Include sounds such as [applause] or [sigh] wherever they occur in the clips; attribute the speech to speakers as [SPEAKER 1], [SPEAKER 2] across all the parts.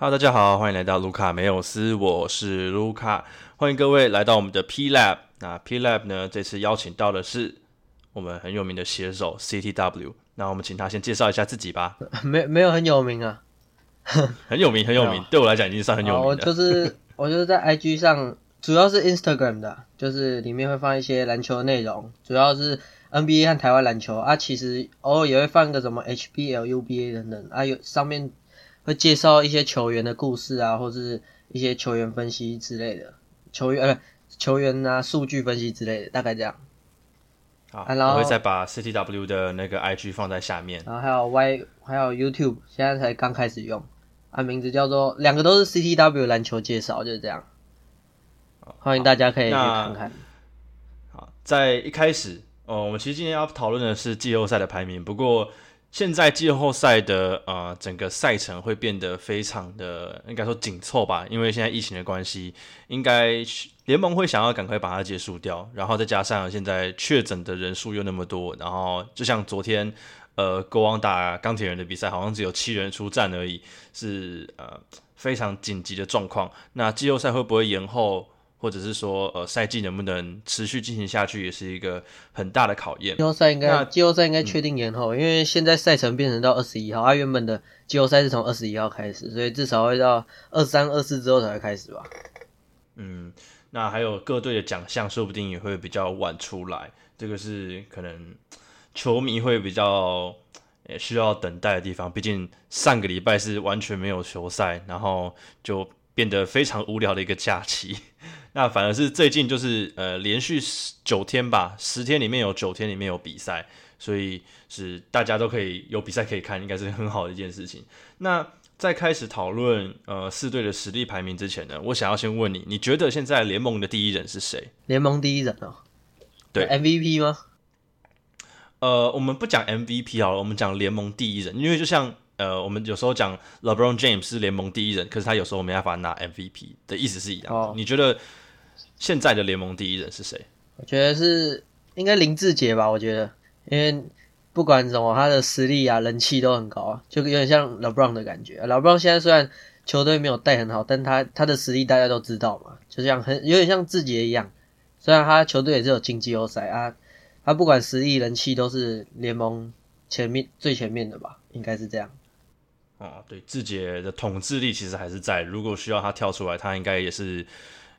[SPEAKER 1] Hello，大家好，欢迎来到卢卡梅尔斯，我是卢卡，欢迎各位来到我们的 P Lab。那 P Lab 呢，这次邀请到的是我们很有名的写手 CTW。那我们请他先介绍一下自己吧。[laughs]
[SPEAKER 2] 没没有很有名啊，[laughs]
[SPEAKER 1] 很有名，很有名，对我来讲已经算很有名
[SPEAKER 2] 我就是 [laughs] 我就是在 IG 上，主要是 Instagram 的，就是里面会放一些篮球内容，主要是 NBA 和台湾篮球啊，其实偶尔也会放个什么 HBL、UBA 等等啊，有上面会介绍一些球员的故事啊，或是一些球员分析之类的，球员呃球员啊数据分析之类的，大概这样。
[SPEAKER 1] 好，
[SPEAKER 2] 啊然后
[SPEAKER 1] 我会再把 CTW 的那个 IG 放在下面。
[SPEAKER 2] 然后还有 Y 还有 YouTube，现在才刚开始用，啊，名字叫做两个都是 CTW 篮球介绍，就是这样。欢迎大家可以去看看。
[SPEAKER 1] 好，在一开始，哦，我们其实今天要讨论的是季后赛的排名。不过，现在季后赛的呃整个赛程会变得非常的应该说紧凑吧，因为现在疫情的关系，应该联盟会想要赶快把它结束掉。然后再加上现在确诊的人数又那么多，然后就像昨天呃国王打钢铁人的比赛，好像只有七人出战而已，是呃非常紧急的状况。那季后赛会不会延后？或者是说，呃，赛季能不能持续进行下去，也是一个很大的考验
[SPEAKER 2] 季。后赛应
[SPEAKER 1] 那
[SPEAKER 2] 该季后赛应该确定延后，因为现在赛程变成到二十一号，它、原本的季后赛是从二十一号开始，所以至少会到二三、二四之后才会开始吧。
[SPEAKER 1] 嗯，那还有各队的奖项，说不定也会比较晚出来，这个是可能球迷会比较也需要等待的地方。毕竟上个礼拜是完全没有球赛，然后就变得非常无聊的一个假期。[laughs] 那反而是最近就是呃连续十九天吧，十天里面有九天里面有比赛，所以是大家都可以有比赛可以看，应该是很好的一件事情。那在开始讨论呃四队的实力排名之前呢，我想要先问你，你觉得现在联盟的第一人是谁？
[SPEAKER 2] 联盟第一人哦，
[SPEAKER 1] 对
[SPEAKER 2] ，MVP 吗？
[SPEAKER 1] 呃，我们不讲 MVP 好了，我们讲联盟第一人，因为就像呃，我们有时候讲 LeBron James 是联盟第一人，可是他有时候没办法拿 MVP 的意思是一样的。
[SPEAKER 2] 哦
[SPEAKER 1] 你觉得现在的联盟第一人是谁？
[SPEAKER 2] 我觉得是应该林志杰吧，我觉得，因为不管怎么，他的实力啊、人气都很高啊，就有点像 LeBron 的感觉。LeBron 现在虽然球队没有带很好，但他他的实力大家都知道嘛，就像很有点像志杰一样，虽然他球队也是有进季后赛啊，他不管实力、人气都是联盟前面最前面的吧，应该是这样。
[SPEAKER 1] 哦，对，志杰的统治力其实还是在，如果需要他跳出来，他应该也是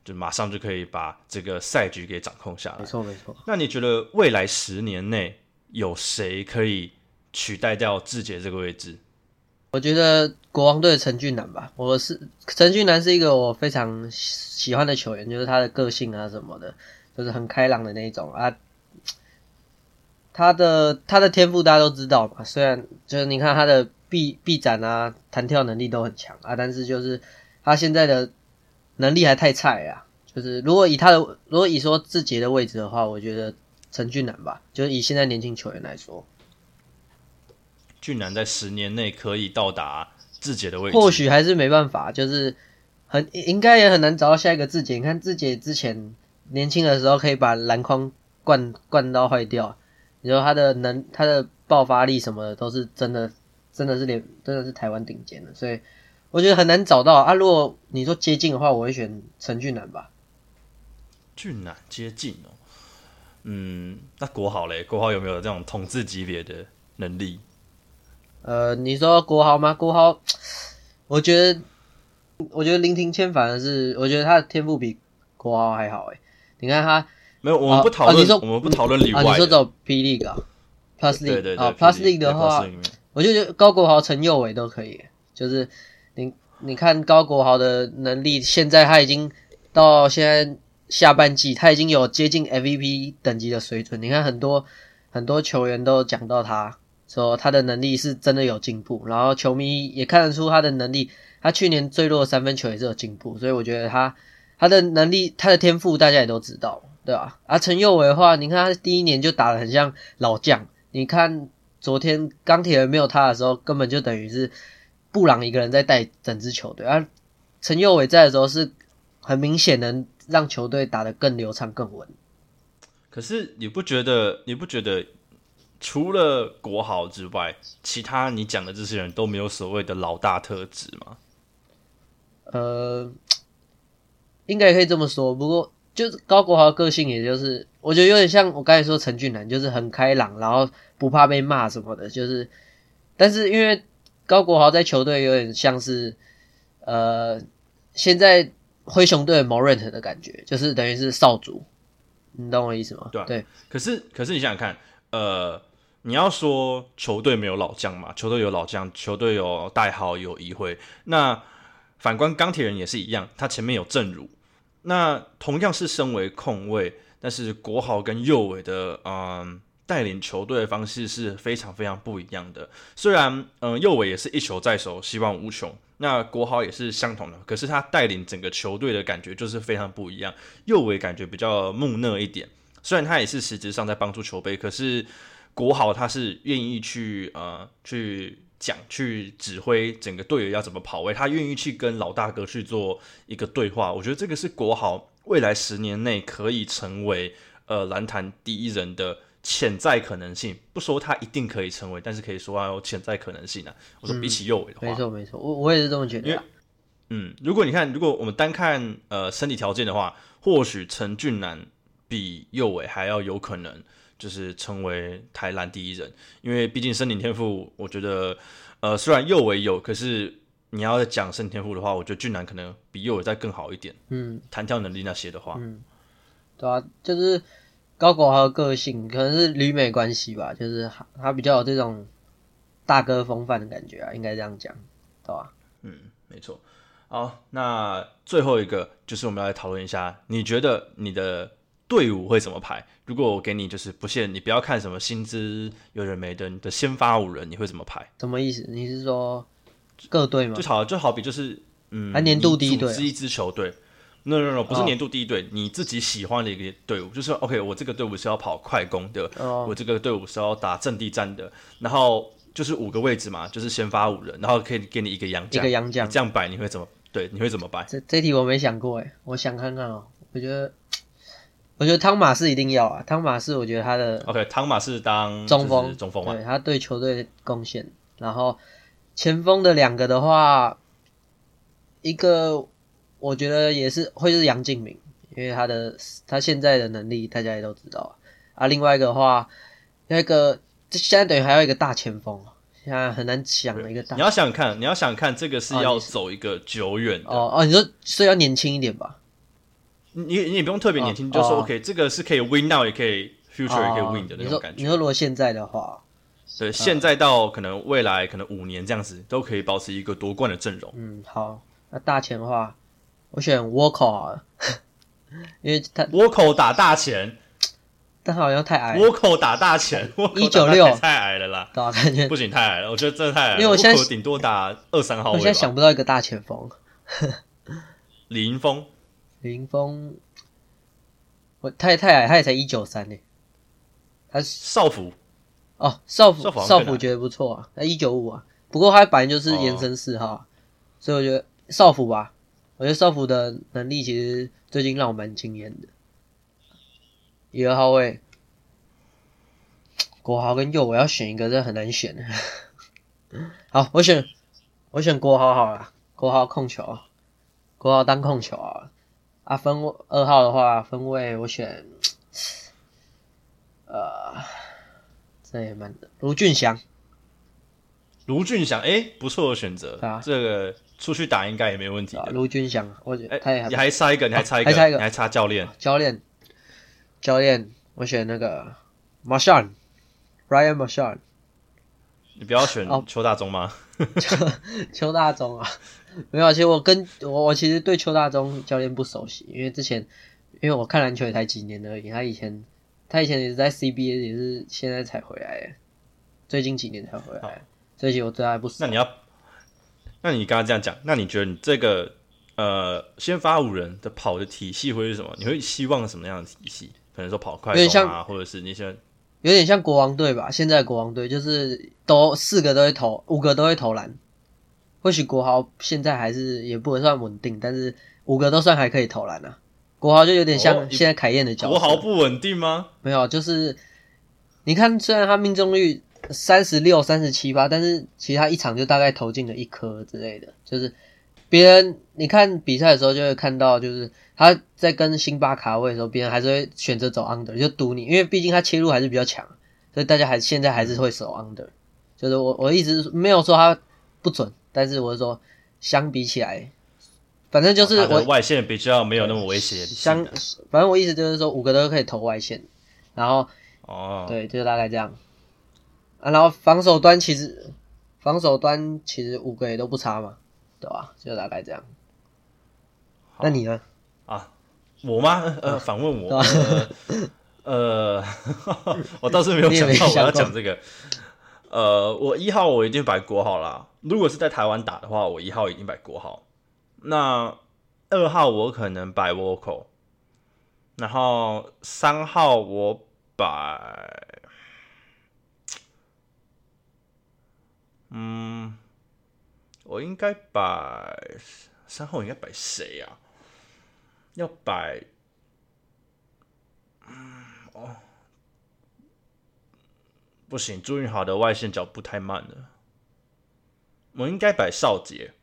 [SPEAKER 1] 就马上就可以把这个赛局给掌控下来
[SPEAKER 2] 没。错没错，
[SPEAKER 1] 那你觉得未来十年内有谁可以取代掉志杰这个位置？
[SPEAKER 2] 我觉得国王队的陈俊南吧，我是陈俊南是一个我非常喜欢的球员，就是他的个性啊什么的，就是很开朗的那一种啊。他的他的天赋大家都知道嘛，虽然就是你看他的臂臂展啊、弹跳能力都很强啊，但是就是他现在的能力还太菜啊。就是如果以他的如果以说志杰的位置的话，我觉得陈俊南吧，就是以现在年轻球员来说，
[SPEAKER 1] 俊男在十年内可以到达志杰的位置？
[SPEAKER 2] 或许还是没办法，就是很应该也很难找到下一个志杰。你看志杰之前年轻的时候可以把篮筐灌灌到坏掉，你说他的能他的爆发力什么的都是真的，真的是连真的是台湾顶尖的，所以我觉得很难找到啊。如果你说接近的话，我会选陈俊南吧。
[SPEAKER 1] 俊男接近哦。嗯，那国豪嘞？国豪有没有这种统治级别的能力？
[SPEAKER 2] 呃，你说国豪吗？国豪，我觉得，我觉得林庭谦反而是，我觉得他的天赋比国豪还好哎。你看他
[SPEAKER 1] 没有，我们不讨论，
[SPEAKER 2] 哦你说
[SPEAKER 1] 我们不讨论里
[SPEAKER 2] 啊，
[SPEAKER 1] 外的。
[SPEAKER 2] 你说走 P League 啊，Plus
[SPEAKER 1] 对
[SPEAKER 2] League
[SPEAKER 1] 对对
[SPEAKER 2] 啊
[SPEAKER 1] P，Plus
[SPEAKER 2] League，League 的话我就觉得高国豪、陈佑伟都可以，就是你你看高国豪的能力，现在他已经到现在下半季，他已经有接近 MVP 等级的水准。你看很多很多球员都讲到他说他的能力是真的有进步，然后球迷也看得出他的能力，他去年坠落的三分球也是有进步，所以我觉得他他的能力、他的天赋大家也都知道，对吧？啊，陈佑伟的话，你看他第一年就打得很像老将，你看昨天钢铁人没有他的时候，根本就等于是布朗一个人在带整支球队而。陈佑伟在的时候是很明显能让球队打得更流畅、更稳。
[SPEAKER 1] 可是你不觉得？你不觉得除了国豪之外，其他你讲的这些人都没有所谓的老大特质吗？
[SPEAKER 2] 呃，应该也可以这么说。不过就是高国豪个性，也就是我觉得有点像我刚才说陈俊南，就是很开朗，然后不怕被骂什么的。就是，但是因为高国豪在球队有点像是呃，现在灰熊队的 Morant 的感觉，就是等于是少主，你懂我意思吗？
[SPEAKER 1] 对
[SPEAKER 2] 对。
[SPEAKER 1] 可是可是你想想看，呃。你要说球队没有老将嘛？球队有老将，球队有代号，有议会。那反观钢铁人也是一样，他前面有正如。那同样是身为控卫，但是国豪跟右伟的嗯带领球队的方式是非常非常不一样的。虽然嗯右伟也是一球在手，希望无穷。那国豪也是相同的，可是他带领整个球队的感觉就是非常不一样。右伟感觉比较木讷一点，虽然他也是实质上在帮助球队，可是。国豪他是愿意去呃去讲去指挥整个队友要怎么跑位，他愿意去跟老大哥去做一个对话。我觉得这个是国豪未来十年内可以成为呃篮坛第一人的潜在可能性。不说他一定可以成为，但是可以说他有潜在可能性啊。我说比起右伟的话，
[SPEAKER 2] 没错没错，我我也是这么觉得。
[SPEAKER 1] 嗯，如果你看，如果我们单看呃身体条件的话，或许陈俊南比右伟还要有可能。就是成为台篮第一人，因为毕竟身体天赋，我觉得，呃，虽然右为有，可是你要讲身体天赋的话，我觉得俊男可能比右伟再更好一点。
[SPEAKER 2] 嗯，
[SPEAKER 1] 弹跳能力那些的话，
[SPEAKER 2] 嗯，对啊，就是高国豪的个性，可能是旅美关系吧，就是他比较有这种大哥风范的感觉啊，应该这样讲，对吧？
[SPEAKER 1] 嗯，没错。好，那最后一个就是我们要来讨论一下，你觉得你的。队伍会怎么排？如果我给你就是不限，你不要看什么薪资有人没的，你的先发五人你会怎么排？
[SPEAKER 2] 什么意思？你是说各队吗？
[SPEAKER 1] 就好就好比就是嗯，
[SPEAKER 2] 还年度第一队
[SPEAKER 1] 是一支球队？No No No，不是年度第一队，你自己喜欢的一个队伍，就是 OK，我这个队伍是要跑快攻的，我这个队伍是要打阵地战的，然后就是五个位置嘛，就是先发五人，然后可以给你一个洋将，
[SPEAKER 2] 一个洋将，
[SPEAKER 1] 这样摆你会怎么？对，你会怎么摆？
[SPEAKER 2] 这这题我没想过哎，我想看看哦，我觉得。我觉得汤马士一定要啊，汤马士，我觉得他的
[SPEAKER 1] OK，汤马士当
[SPEAKER 2] 中锋，
[SPEAKER 1] 中锋
[SPEAKER 2] 对他对球队贡献。然后前锋的两个的话，一个我觉得也是会是杨敬敏，因为他的他现在的能力大家也都知道啊。另外一个的话，那个现在等于还有一个大前锋，现在很难想的一个大。
[SPEAKER 1] 你要想看，你要想看，这个是要走一个久远的
[SPEAKER 2] 哦哦，你说所以要年轻一点吧。
[SPEAKER 1] 你你也不用特别年轻，就说 OK，这个是可以 win now，也可以 future，也可以 win 的那种感觉。
[SPEAKER 2] 你说如果现在的话，
[SPEAKER 1] 对，现在到可能未来可能五年这样子，都可以保持一个夺冠的阵容。
[SPEAKER 2] 嗯，好，那大钱的话，我选沃口啊，因为他 [laughs]
[SPEAKER 1] 沃口打大钱，
[SPEAKER 2] 但好像太矮。
[SPEAKER 1] 沃口打大钱，
[SPEAKER 2] 一九六
[SPEAKER 1] 太矮了啦，
[SPEAKER 2] 对啊，感觉
[SPEAKER 1] 不行，太矮了，我觉得真的太矮。
[SPEAKER 2] 因为我现在
[SPEAKER 1] 顶多打二三号位。
[SPEAKER 2] 我现在想不到一个大前锋，[laughs]
[SPEAKER 1] 李云峰。
[SPEAKER 2] 林峰，我太太矮，他也才一九三呢。他
[SPEAKER 1] 少辅
[SPEAKER 2] 哦，少辅少辅觉得不错啊，他一九五啊。不过他本来就是延伸四号，所以我觉得少辅吧。我觉得少辅的能力其实最近让我蛮惊艳的。一二号位，国豪跟右，我要选一个，这很难选。好，我选我选国豪好了，国豪控球，国豪当控球啊。啊，分二号的话，分位我选，呃，这也蛮卢俊祥。
[SPEAKER 1] 卢俊祥，哎，不错的选择。啊，这个出去打应该也没问题的。
[SPEAKER 2] 卢俊祥，我觉得他也。
[SPEAKER 1] 你还差一个，你还差一个，
[SPEAKER 2] 还差一个，
[SPEAKER 1] 你还差教练。
[SPEAKER 2] 教练，教练，我选那个 Marshan，Ryan Marshan。
[SPEAKER 1] 你不要选邱大中吗？[laughs]
[SPEAKER 2] 邱邱大中啊。[laughs] 没有，其实我跟我我其实对邱大中教练不熟悉，因为之前因为我看篮球也才几年而已，他以前他以前也是在 CBA，也是现在才回来，最近几年才回来，所以我对他不熟。
[SPEAKER 1] 那你要，那你刚刚这样讲，那你觉得你这个呃先发五人的跑的体系会是什么？你会希望什么样的体系？可能说跑快攻啊，或者是那些
[SPEAKER 2] 有点像国王队吧？现在国王队就是都四个都会投，五个都会投篮。或许国豪现在还是也不能算稳定，但是五个都算还可以投篮啊。国豪就有点像现在凯燕的角色。
[SPEAKER 1] 国豪不稳定吗？
[SPEAKER 2] 没有，就是你看，虽然他命中率三十六、三十七八，但是其他一场就大概投进了一颗之类的，就是别人你看比赛的时候就会看到，就是他在跟辛巴卡位的时候，别人还是会选择走 under 就赌你，因为毕竟他切入还是比较强，所以大家还现在还是会守 under。就是我我一直没有说他不准，但是我是说相比起来，反正就是我
[SPEAKER 1] 外线比较没有那么危险。
[SPEAKER 2] 相反正我意思就是说五个都可以投外线，然后
[SPEAKER 1] 哦
[SPEAKER 2] 对，就大概这样。啊，然后防守端其实防守端其实五个也都不差嘛，对吧？就大概这样。那你呢？
[SPEAKER 1] 啊，我吗？呃，反问我。呃，[laughs] 我倒是没有想到我要讲这个。呃，我一号我一定摆国号啦。如果是在台湾打的话，我一号一定摆国号。那二号我可能摆 vocal，然后三号我摆，嗯，我应该摆三号应该摆谁呀？要摆，嗯，哦。不行，朱云豪的外线脚步太慢了。我应该摆少杰，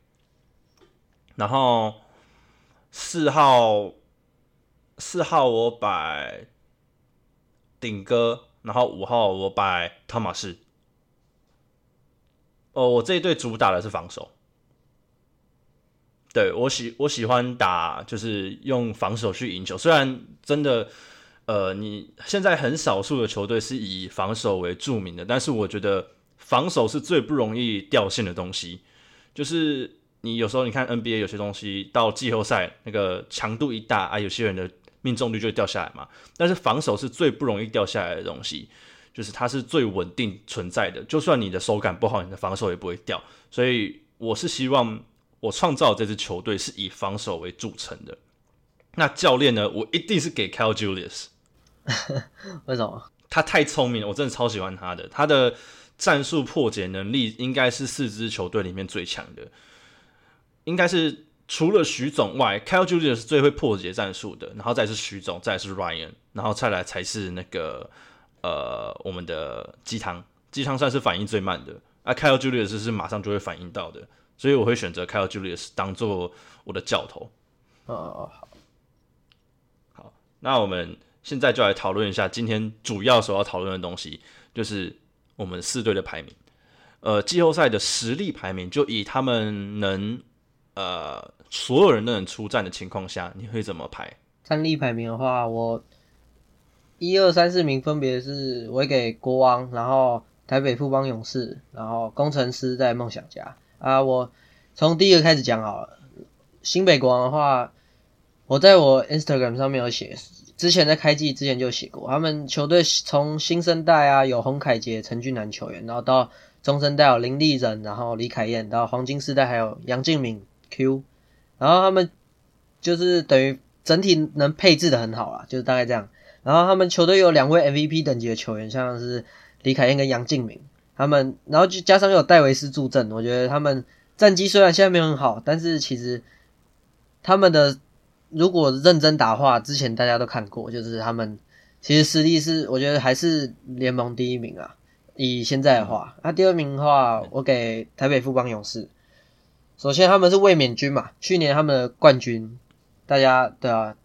[SPEAKER 1] 然后四号四号我摆顶哥，然后五号我摆汤马士。哦，我这一队主打的是防守。对我喜我喜欢打，就是用防守去赢球，虽然真的。呃，你现在很少数的球队是以防守为著名的，但是我觉得防守是最不容易掉线的东西。就是你有时候你看 NBA 有些东西到季后赛那个强度一大啊，有些人的命中率就会掉下来嘛。但是防守是最不容易掉下来的东西，就是它是最稳定存在的。就算你的手感不好，你的防守也不会掉。所以我是希望我创造这支球队是以防守为著称的。那教练呢？我一定是给 Cal Julius。[laughs]
[SPEAKER 2] 为什么？
[SPEAKER 1] 他太聪明了，我真的超喜欢他的。他的战术破解能力应该是四支球队里面最强的，应该是除了徐总外，Kyle Julius 是最会破解战术的。然后再是徐总，再是 Ryan，然后再来才是那个呃我们的鸡汤。鸡汤算是反应最慢的，啊，Kyle Julius 是马上就会反应到的，所以我会选择 Kyle Julius 当做我的教头。
[SPEAKER 2] 哦，好，
[SPEAKER 1] 好，那我们。现在就来讨论一下今天主要所要讨论的东西，就是我们四队的排名。呃，季后赛的实力排名，就以他们能呃所有人都能出战的情况下，你会怎么排？
[SPEAKER 2] 战力排名的话，我一二三四名分别是，我给国王，然后台北富邦勇士，然后工程师在梦想家啊。我从第一个开始讲好了。新北国王的话，我在我 Instagram 上面有写。之前在开季之前就写过，他们球队从新生代啊有洪凯杰、陈俊南球员，然后到中生代有林立人，然后李凯燕，到黄金世代还有杨敬敏 Q，然后他们就是等于整体能配置的很好啦，就是大概这样。然后他们球队有两位 MVP 等级的球员，像是李凯燕跟杨敬敏，他们然后就加上有戴维斯助阵，我觉得他们战绩虽然现在没有很好，但是其实他们的。如果认真打话，之前大家都看过，就是他们其实实力是，我觉得还是联盟第一名啊。以现在的话，那第二名的话，我给台北富邦勇士。首先他们是卫冕军嘛，去年他们的冠军，大家对啊，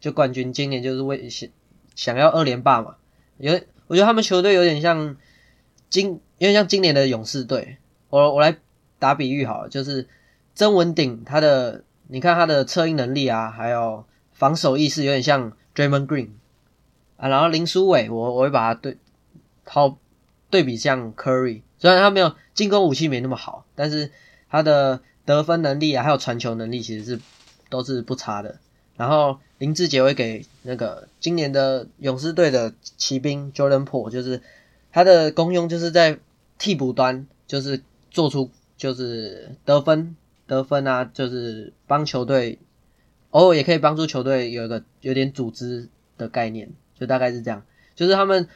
[SPEAKER 2] 就冠军，今年就是为想想要二连霸嘛。有，我觉得他们球队有点像今，有点像今年的勇士队。我我来打比喻好了，就是曾文鼎他的。你看他的策应能力啊，还有防守意识有点像 Draymond Green 啊，然后林书伟，我我会把他对好对比像 Curry，虽然他没有进攻武器没那么好，但是他的得分能力啊，还有传球能力其实是都是不差的。然后林志杰会给那个今年的勇士队的骑兵 Jordan Po，就是他的功用就是在替补端，就是做出就是得分。得分啊，就是帮球队，偶尔也可以帮助球队有一个有点组织的概念，就大概是这样。就是他们，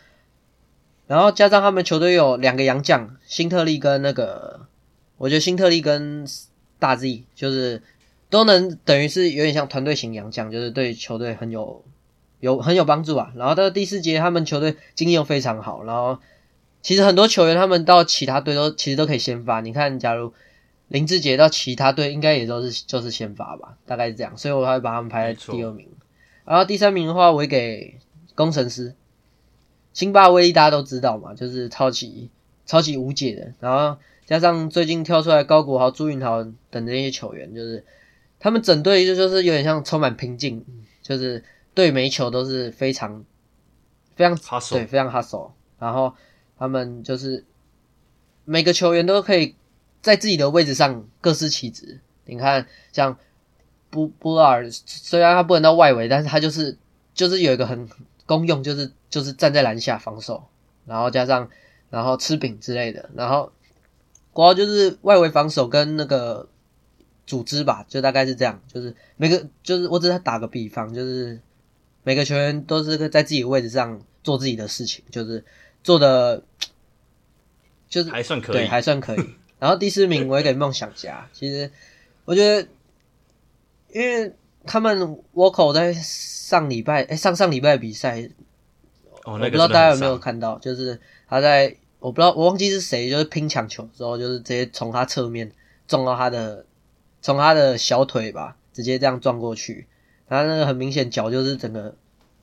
[SPEAKER 2] 然后加上他们球队有两个洋将，辛特利跟那个，我觉得辛特利跟大 Z 就是都能等于是有点像团队型洋将，就是对球队很有有很有帮助啊。然后到第四节，他们球队经验非常好，然后其实很多球员他们到其他队都其实都可以先发。你看，假如林志杰到其他队应该也都是就是先发吧，大概是这样，所以我会把他们排在第二名。然后第三名的话，我会给工程师。辛巴威力大家都知道嘛，就是超级超级无解的。然后加上最近跳出来高国豪、朱云豪等这些球员，就是他们整队就就是有点像充满拼劲，就是对每球都是非常非常对非常 hustle。然后他们就是每个球员都可以。在自己的位置上各司其职。你看，像布布尔，虽然他不能到外围，但是他就是就是有一个很功用，就是就是站在篮下防守，然后加上然后吃饼之类的，然后国奥就是外围防守跟那个组织吧，就大概是这样。就是每个就是我只是打个比方，就是每个球员都是在自己位置上做自己的事情，就是做的就是
[SPEAKER 1] 还算可以，
[SPEAKER 2] 还算可以。然后第四名我也给梦想家。其实我觉得，因为他们沃口在上礼拜，哎，上上礼拜比赛，
[SPEAKER 1] 我
[SPEAKER 2] 不知道大家有没有看到，就是他在我不知道我忘记是谁，就是拼抢球之后，就是直接从他侧面撞到他的，从他的小腿吧，直接这样撞过去，然后那个很明显脚就是整个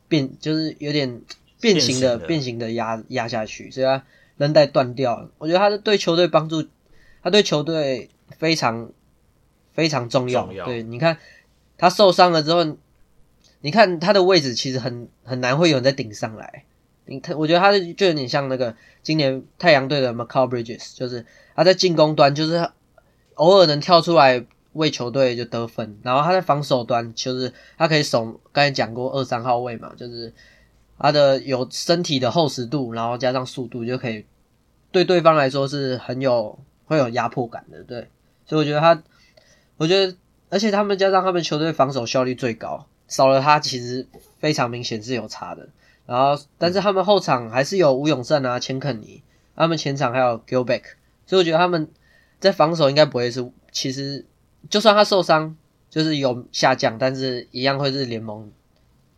[SPEAKER 2] 变，就是有点变形的变形的压压下去，所以他韧带断掉了。我觉得他是对球队帮助。他对球队非常非常重要。对，你看他受伤了之后，你看他的位置其实很很难会有人再顶上来。你看，我觉得他就有点像那个今年太阳队的 m c c a l Bridges，就是他在进攻端就是偶尔能跳出来为球队就得分，然后他在防守端就是他可以守，刚才讲过二三号位嘛，就是他的有身体的厚实度，然后加上速度就可以对对方来说是很有。会有压迫感的，对，所以我觉得他，我觉得，而且他们加上他们球队防守效率最高，少了他其实非常明显是有差的。然后，但是他们后场还是有吴永胜啊、钱肯尼，他们前场还有 Gilback，所以我觉得他们在防守应该不会是，其实就算他受伤，就是有下降，但是一样会是联盟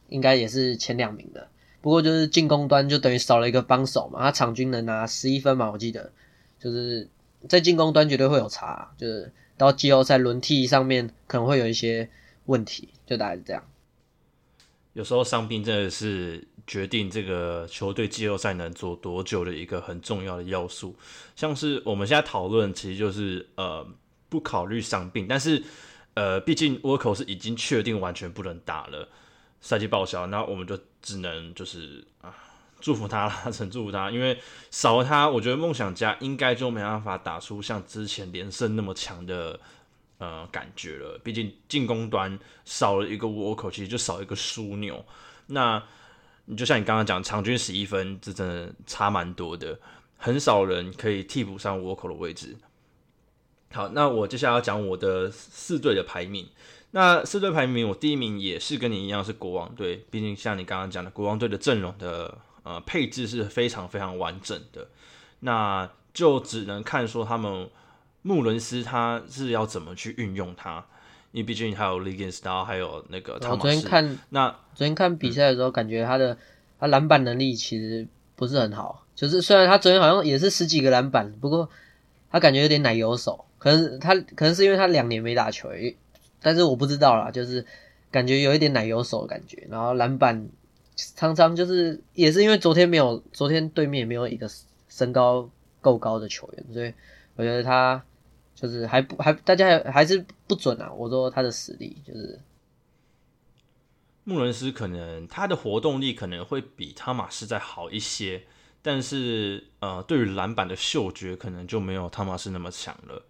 [SPEAKER 2] 应该也是前两名的。不过就是进攻端就等于少了一个帮手嘛，他场均能拿十一分嘛，我记得就是。在进攻端绝对会有差，就是到季后赛轮替上面可能会有一些问题，就大概是这样。
[SPEAKER 1] 有时候伤病真的是决定这个球队季后赛能做多久的一个很重要的要素。像是我们现在讨论，其实就是呃不考虑伤病，但是呃毕竟沃克是已经确定完全不能打了，赛季报销，那我们就只能就是啊。祝福他啦，很祝福他，因为少了他，我觉得梦想家应该就没办法打出像之前连胜那么强的呃感觉了。毕竟进攻端少了一个窝口，其实就少一个枢纽。那你就像你刚刚讲，场均十一分，这真的差蛮多的，很少人可以替补上窝口的位置。好，那我接下来要讲我的四队的排名。那四队排名，我第一名也是跟你一样是国王队，毕竟像你刚刚讲的，国王队的阵容的。呃，配置是非常非常完整的，那就只能看说他们穆伦斯他是要怎么去运用它，因为毕竟还有 l e g a n s 然后还有那个。
[SPEAKER 2] 我昨天看
[SPEAKER 1] 那
[SPEAKER 2] 昨天看比赛的时候，感觉他的他篮板能力其实不是很好，就是虽然他昨天好像也是十几个篮板，不过他感觉有点奶油手，可能他可能是因为他两年没打球，但是我不知道啦，就是感觉有一点奶油手的感觉，然后篮板。常常就是也是因为昨天没有，昨天对面没有一个身高够高的球员，所以我觉得他就是还不还大家还是不准啊。我说他的实力就是
[SPEAKER 1] 穆伦斯可能他的活动力可能会比汤马斯再好一些，但是呃，对于篮板的嗅觉可能就没有汤马斯那么强了。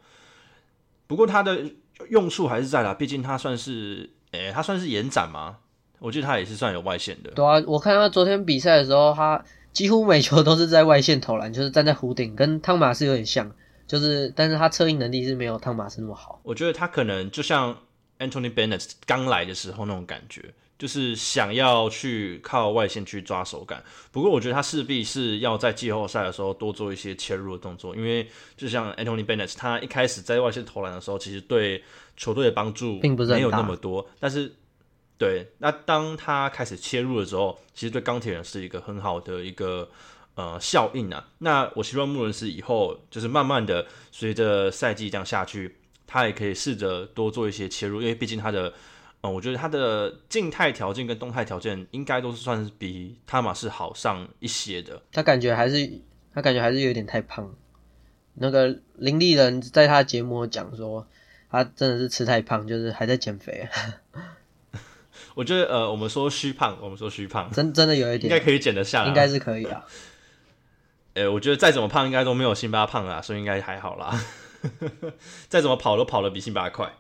[SPEAKER 1] 不过他的用处还是在啦，毕竟他算是诶，他算是延展吗？我觉得他也是算有外线的。
[SPEAKER 2] 对啊，我看他昨天比赛的时候，他几乎每球都是在外线投篮，就是站在弧顶，跟汤马斯有点像，就是但是他策应能力是没有汤马斯那么好。
[SPEAKER 1] 我觉得他可能就像 Anthony Bennett 刚来的时候那种感觉，就是想要去靠外线去抓手感。不过我觉得他势必是要在季后赛的时候多做一些切入的动作，因为就像 Anthony Bennett，他一开始在外线投篮的时候，其实对球队的帮助
[SPEAKER 2] 并不是
[SPEAKER 1] 没有那么多，但是。对，那当他开始切入的时候，其实对钢铁人是一个很好的一个呃效应啊。那我希望穆伦斯以后就是慢慢的随着赛季这样下去，他也可以试着多做一些切入，因为毕竟他的，嗯，我觉得他的静态条件跟动态条件应该都是算是比汤马士好上一些的。
[SPEAKER 2] 他感觉还是他感觉还是有点太胖。那个林立人在他节目讲说，他真的是吃太胖，就是还在减肥。
[SPEAKER 1] 我觉得呃，我们说虚胖，我们说虚胖，
[SPEAKER 2] 真真的有一点，
[SPEAKER 1] 应该可以减得下来，
[SPEAKER 2] 应该是可以啊。
[SPEAKER 1] 呃，我觉得再怎么胖，应该都没有辛巴胖啊，所以应该还好啦。[laughs] 再怎么跑都跑得比辛巴快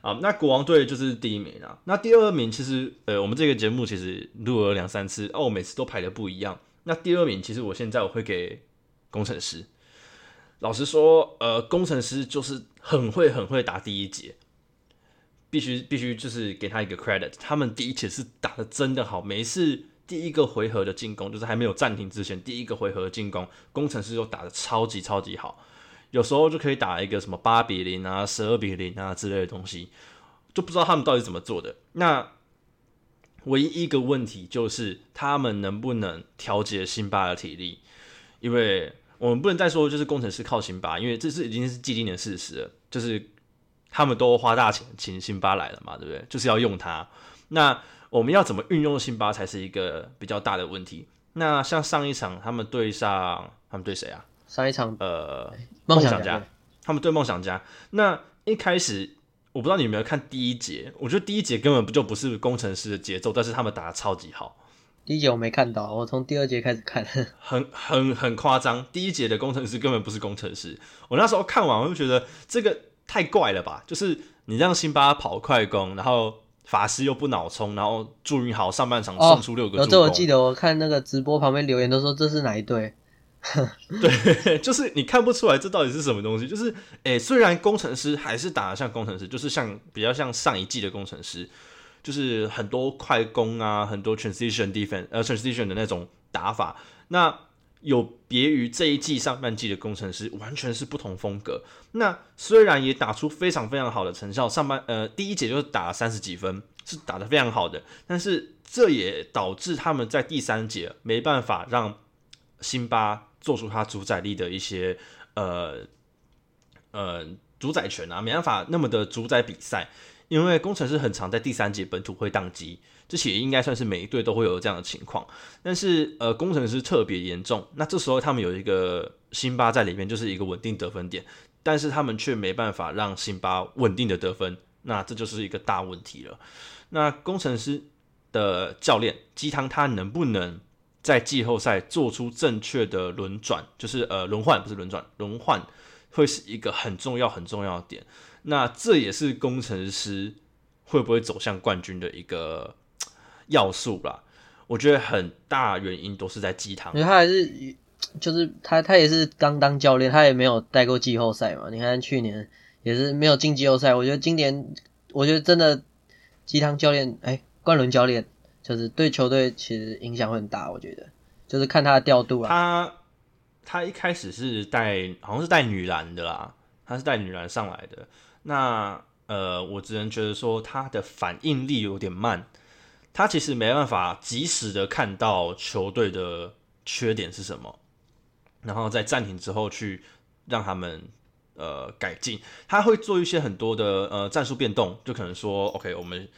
[SPEAKER 1] 啊。那国王队就是第一名啊。那第二名其实呃，我们这个节目其实录了两三次哦，每次都排的不一样。那第二名其实我现在我会给工程师。老实说，呃，工程师就是很会很会打第一节，必须必须就是给他一个 credit。他们第一节是打的真的好，每次第一个回合的进攻，就是还没有暂停之前，第一个回合进攻，工程师都打的超级超级好。有时候就可以打一个什么八比零啊、十二比零啊之类的东西，就不知道他们到底怎么做的。那唯一一个问题就是他们能不能调节辛巴的体力，因为。我们不能再说就是工程师靠辛巴，因为这是已经是既定的事实了。就是他们都花大钱请辛巴来了嘛，对不对？就是要用它。那我们要怎么运用辛巴才是一个比较大的问题。那像上一场他们对上他们对谁啊？
[SPEAKER 2] 上一场
[SPEAKER 1] 呃
[SPEAKER 2] 梦想家，
[SPEAKER 1] 他们对梦想家。那一开始我不知道你有没有看第一节，我觉得第一节根本不就不是工程师的节奏，但是他们打的超级好。
[SPEAKER 2] 第一节我没看到，我从第二节开始看，
[SPEAKER 1] 很很很夸张。第一节的工程师根本不是工程师，我那时候看完我就觉得这个太怪了吧？就是你让辛巴跑快攻，然后法师又不脑冲，然后祝云豪上半场送出六个助攻。
[SPEAKER 2] 这我记得，我看那个直播旁边留言都说这是哪一队？[laughs]
[SPEAKER 1] 对，[laughs] 就是你看不出来这到底是什么东西。就是，诶，虽然工程师还是打得像工程师，就是像比较像上一季的工程师。就是很多快攻啊，很多 transition defense，呃，transition 的那种打法，那有别于这一季上半季的工程师，完全是不同风格。那虽然也打出非常非常好的成效，上半呃第一节就是打了三十几分，是打的非常好的，但是这也导致他们在第三节没办法让辛巴做出他主宰力的一些呃呃主宰权啊，没办法那么的主宰比赛。因为工程师很常在第三节本土会宕机，这些应该算是每一队都会有这样的情况。但是呃，工程师特别严重，那这时候他们有一个辛巴在里面，就是一个稳定得分点，但是他们却没办法让辛巴稳定的得分，那这就是一个大问题了。那工程师的教练鸡汤他能不能在季后赛做出正确的轮转，就是呃轮换不是轮转轮换，会是一个很重要很重要的点。那这也是工程师会不会走向冠军的一个要素啦。我觉得很大原因都是在鸡汤，
[SPEAKER 2] 因为他还是就是他他也是刚当教练，他也没有带过季后赛嘛。你看去年也是没有进季后赛，我觉得今年我觉得真的鸡汤教练哎，冠伦教练就是对球队其实影响会很大。我觉得就是看他的调度啊。
[SPEAKER 1] 他他一开始是带好像是带女篮的啦，他是带女篮上来的。那呃，我只能觉得说他的反应力有点慢，他其实没办法及时的看到球队的缺点是什么，然后在暂停之后去让他们呃改进。他会做一些很多的呃战术变动，就可能说，OK，我们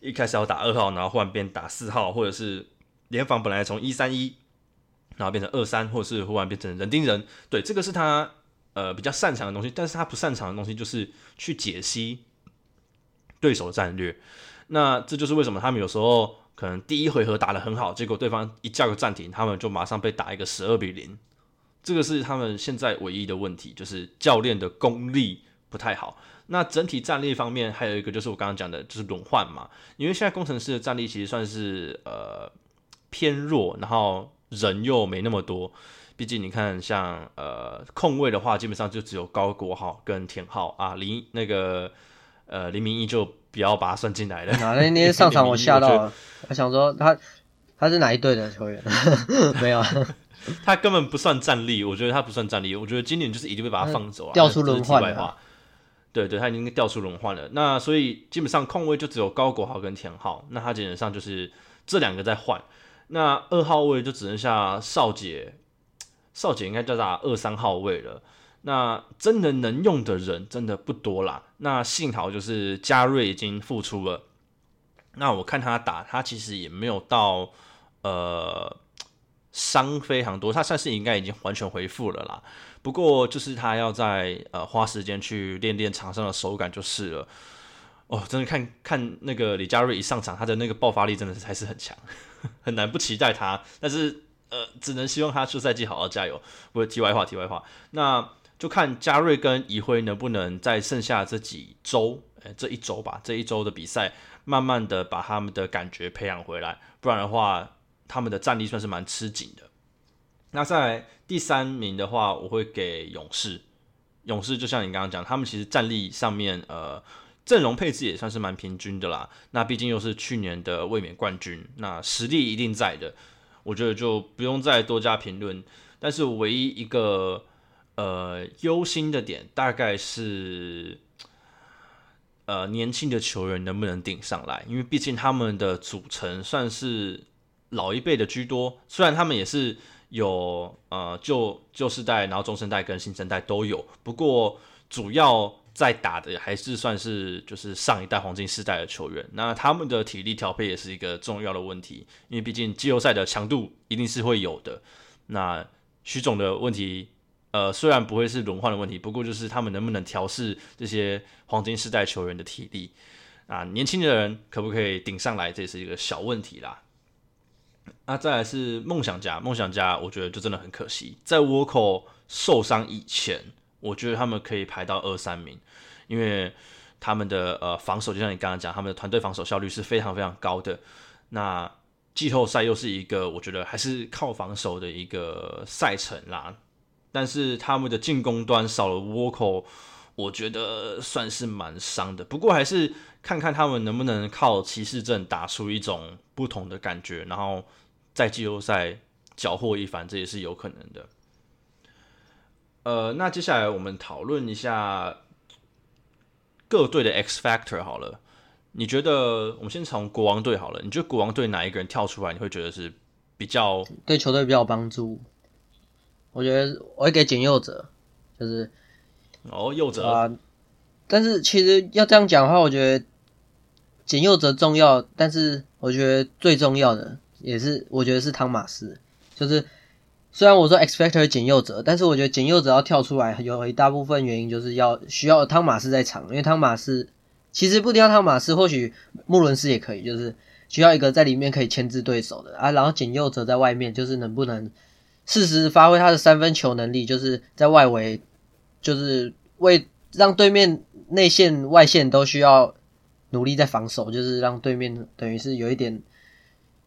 [SPEAKER 1] 一开始要打二号，然后忽然变打四号，或者是联防本来从一三一，然后变成二三，或者是忽然变成人盯人。对，这个是他。呃，比较擅长的东西，但是他不擅长的东西就是去解析对手战略。那这就是为什么他们有时候可能第一回合打得很好，结果对方一叫个暂停，他们就马上被打一个十二比零。这个是他们现在唯一的问题，就是教练的功力不太好。那整体战力方面，还有一个就是我刚刚讲的，就是轮换嘛。因为现在工程师的战力其实算是呃偏弱，然后人又没那么多。毕竟你看，像呃控卫的话，基本上就只有高国豪跟田浩啊，林那个呃林明义就不要把他算进来了。
[SPEAKER 2] 那那天上场我 [laughs] 吓到了，我想说他他是哪一队的球员？[laughs] 没有，[laughs]
[SPEAKER 1] 他根本不算战力，我觉得他不算战力。我觉得今年就是一定会把他放走啊，
[SPEAKER 2] 调出轮换了。
[SPEAKER 1] 对对，他已经调出轮换了。那所以基本上控卫就只有高国豪跟田浩，那他基本上就是这两个在换。那二号位就只剩下少杰。少姐应该叫打二三号位了，那真的能用的人真的不多啦。那幸好就是加瑞已经复出了。那我看他打，他其实也没有到呃伤非常多，他算是应该已经完全恢复了啦。不过就是他要在呃花时间去练练场上的手感就是了。哦，真的看看那个李佳瑞一上场，他的那个爆发力真的是还是很强，[laughs] 很难不期待他。但是呃，只能希望他出赛季好好加油。不过题外话，题外话，那。就看嘉瑞跟怡辉能不能在剩下这几周，呃，这一周吧，这一周的比赛，慢慢的把他们的感觉培养回来，不然的话，他们的战力算是蛮吃紧的。那在第三名的话，我会给勇士。勇士就像你刚刚讲，他们其实战力上面，呃，阵容配置也算是蛮平均的啦。那毕竟又是去年的卫冕冠军，那实力一定在的，我觉得就不用再多加评论。但是唯一一个。呃，忧心的点大概是，呃，年轻的球员能不能顶上来？因为毕竟他们的组成算是老一辈的居多，虽然他们也是有呃旧旧世代，然后中生代跟新生代都有，不过主要在打的还是算是就是上一代黄金世代的球员。那他们的体力调配也是一个重要的问题，因为毕竟季后赛的强度一定是会有的。那徐总的问题。呃，虽然不会是轮换的问题，不过就是他们能不能调试这些黄金世代球员的体力啊？年轻的人可不可以顶上来？这是一个小问题啦。那再来是梦想家，梦想家我觉得就真的很可惜，在沃克受伤以前，我觉得他们可以排到二三名，因为他们的呃防守，就像你刚刚讲，他们的团队防守效率是非常非常高的。那季后赛又是一个我觉得还是靠防守的一个赛程啦。但是他们的进攻端少了沃克，我觉得算是蛮伤的。不过还是看看他们能不能靠骑士阵打出一种不同的感觉，然后在季后赛缴获一番，这也是有可能的。呃，那接下来我们讨论一下各队的 X Factor 好了。你觉得我们先从国王队好了？你觉得国王队哪一个人跳出来，你会觉得是比较
[SPEAKER 2] 对球队比较有帮助？我觉得我会给简佑哲，就是
[SPEAKER 1] 哦佑哲啊，
[SPEAKER 2] 但是其实要这样讲的话，我觉得简佑哲重要，但是我觉得最重要的也是我觉得是汤马斯，就是虽然我说 expector 简佑哲，但是我觉得简佑哲要跳出来，有一大部分原因就是要需要汤马斯在场，因为汤马斯其实不挑汤马斯，或许穆伦斯也可以，就是需要一个在里面可以牵制对手的啊，然后简佑哲在外面就是能不能。适时发挥他的三分球能力，就是在外围，就是为让对面内线、外线都需要努力在防守，就是让对面等于是有一点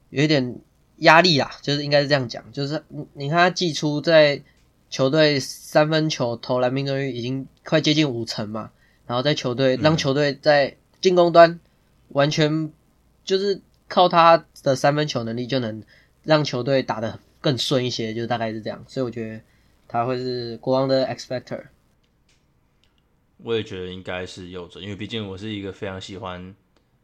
[SPEAKER 2] 有一点压力啊，就是应该是这样讲，就是你看他季初在球队三分球投篮命中率已经快接近五成嘛，然后在球队让球队在进攻端完全就是靠他的三分球能力就能让球队打的。更顺一些，就大概是这样，所以我觉得他会是国王的 X Factor。
[SPEAKER 1] 我也觉得应该是右者，因为毕竟我是一个非常喜欢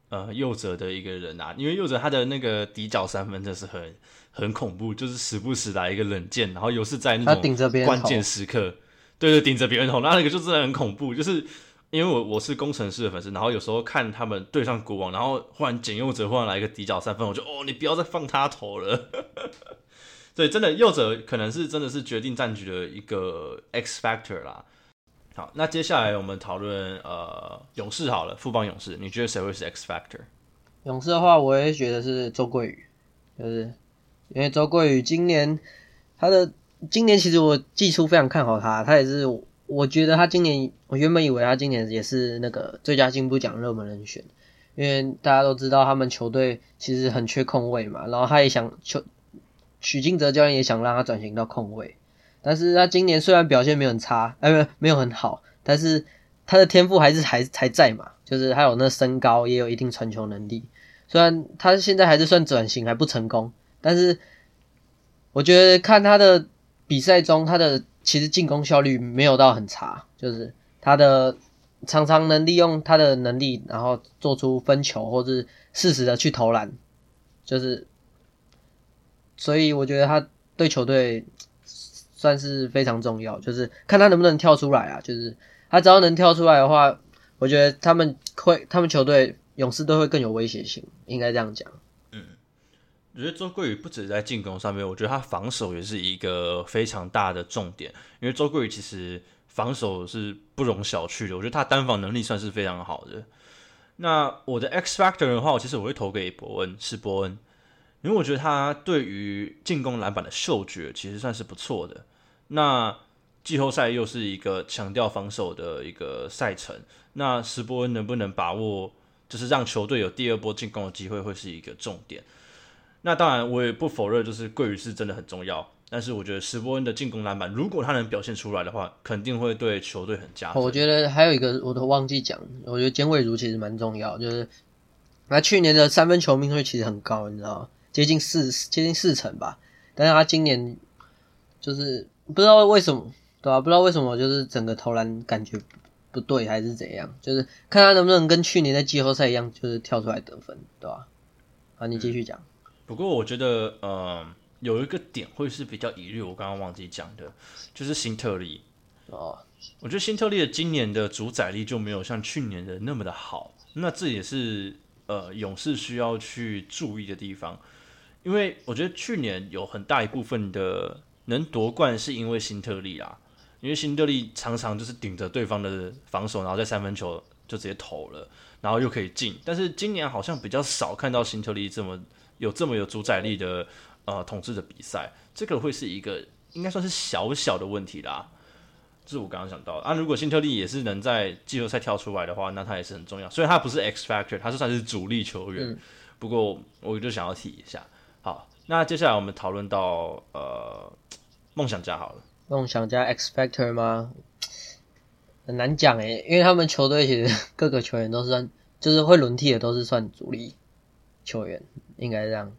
[SPEAKER 1] 呃右者的一个人啊。因为右者他的那个底角三分真是很很恐怖，就是时不时来一个冷箭，然后又是在那种关键时刻，对对，顶着别人头，那那个就真的很恐怖。就是因为我我是工程师的粉丝，然后有时候看他们对上国王，然后忽然捡右者忽然来一个底角三分，我就哦，你不要再放他头了。[laughs] 对，真的右者可能是真的是决定战局的一个 X factor 啦。好，那接下来我们讨论呃勇士好了，富邦勇士，你觉得谁会是 X factor？
[SPEAKER 2] 勇士的话，我也觉得是周桂宇，就是因为周桂宇今年他的今年其实我季初非常看好他，他也是我觉得他今年我原本以为他今年也是那个最佳进步奖热门人选，因为大家都知道他们球队其实很缺空位嘛，然后他也想球。许金哲教练也想让他转型到控卫，但是他今年虽然表现没有很差，哎，没有很好，但是他的天赋还是还还在嘛，就是他有那身高，也有一定传球能力。虽然他现在还是算转型还不成功，但是我觉得看他的比赛中，他的其实进攻效率没有到很差，就是他的常常能利用他的能力，然后做出分球，或是适时的去投篮，就是。所以我觉得他对球队算是非常重要，就是看他能不能跳出来啊。就是他只要能跳出来的话，我觉得他们会，他们球队勇士队会更有威胁性，应该这样讲。
[SPEAKER 1] 嗯我觉得周桂宇不止在进攻上面，我觉得他防守也是一个非常大的重点。因为周桂宇其实防守是不容小觑的，我觉得他单防能力算是非常好的。那我的 X Factor 的话，其实我会投给伯恩，是伯恩，因为我觉得他对于进攻篮板的嗅觉其实算是不错的。那季后赛又是一个强调防守的一个赛程，那石波恩能不能把握，就是让球队有第二波进攻的机会，会是一个重点。那当然，我也不否认，就是桂宇是真的很重要。但是我觉得石波恩的进攻篮板，如果他能表现出来的话，肯定会对球队很加分。
[SPEAKER 2] 我觉得还有一个我都忘记讲，我觉得尖卫如其实蛮重要，就是那去年的三分球命中率其实很高，你知道吗？接近四接近四成吧。但是他今年就是不知道为什么，对吧？不知道为什么，就是整个投篮感觉不对，还是怎样？就是看他能不能跟去年的季后赛一样，就是跳出来得分，对吧？好，你继续讲。
[SPEAKER 1] 不过我觉得，呃，有一个点会是比较疑虑，我刚刚忘记讲的，就是新特利
[SPEAKER 2] 哦。
[SPEAKER 1] 我觉得新特利的今年的主宰力就没有像去年的那么的好，那这也是呃勇士需要去注意的地方，因为我觉得去年有很大一部分的能夺冠是因为新特利啦，因为新特利常常就是顶着对方的防守，然后在三分球就直接投了，然后又可以进，但是今年好像比较少看到新特利这么。有这么有主宰力的呃统治的比赛，这个会是一个应该算是小小的问题啦。这是我刚刚想到的啊。如果辛特利也是能在季后赛跳出来的话，那他也是很重要。虽然他不是 X Factor，他是算是主力球员。不过我就想要提一下。好，那接下来我们讨论到呃梦想家好了。
[SPEAKER 2] 梦想家 X Factor 吗？很难讲诶，因为他们球队其实各个球员都是算就是会轮替的，都是算主力球员。应该这样，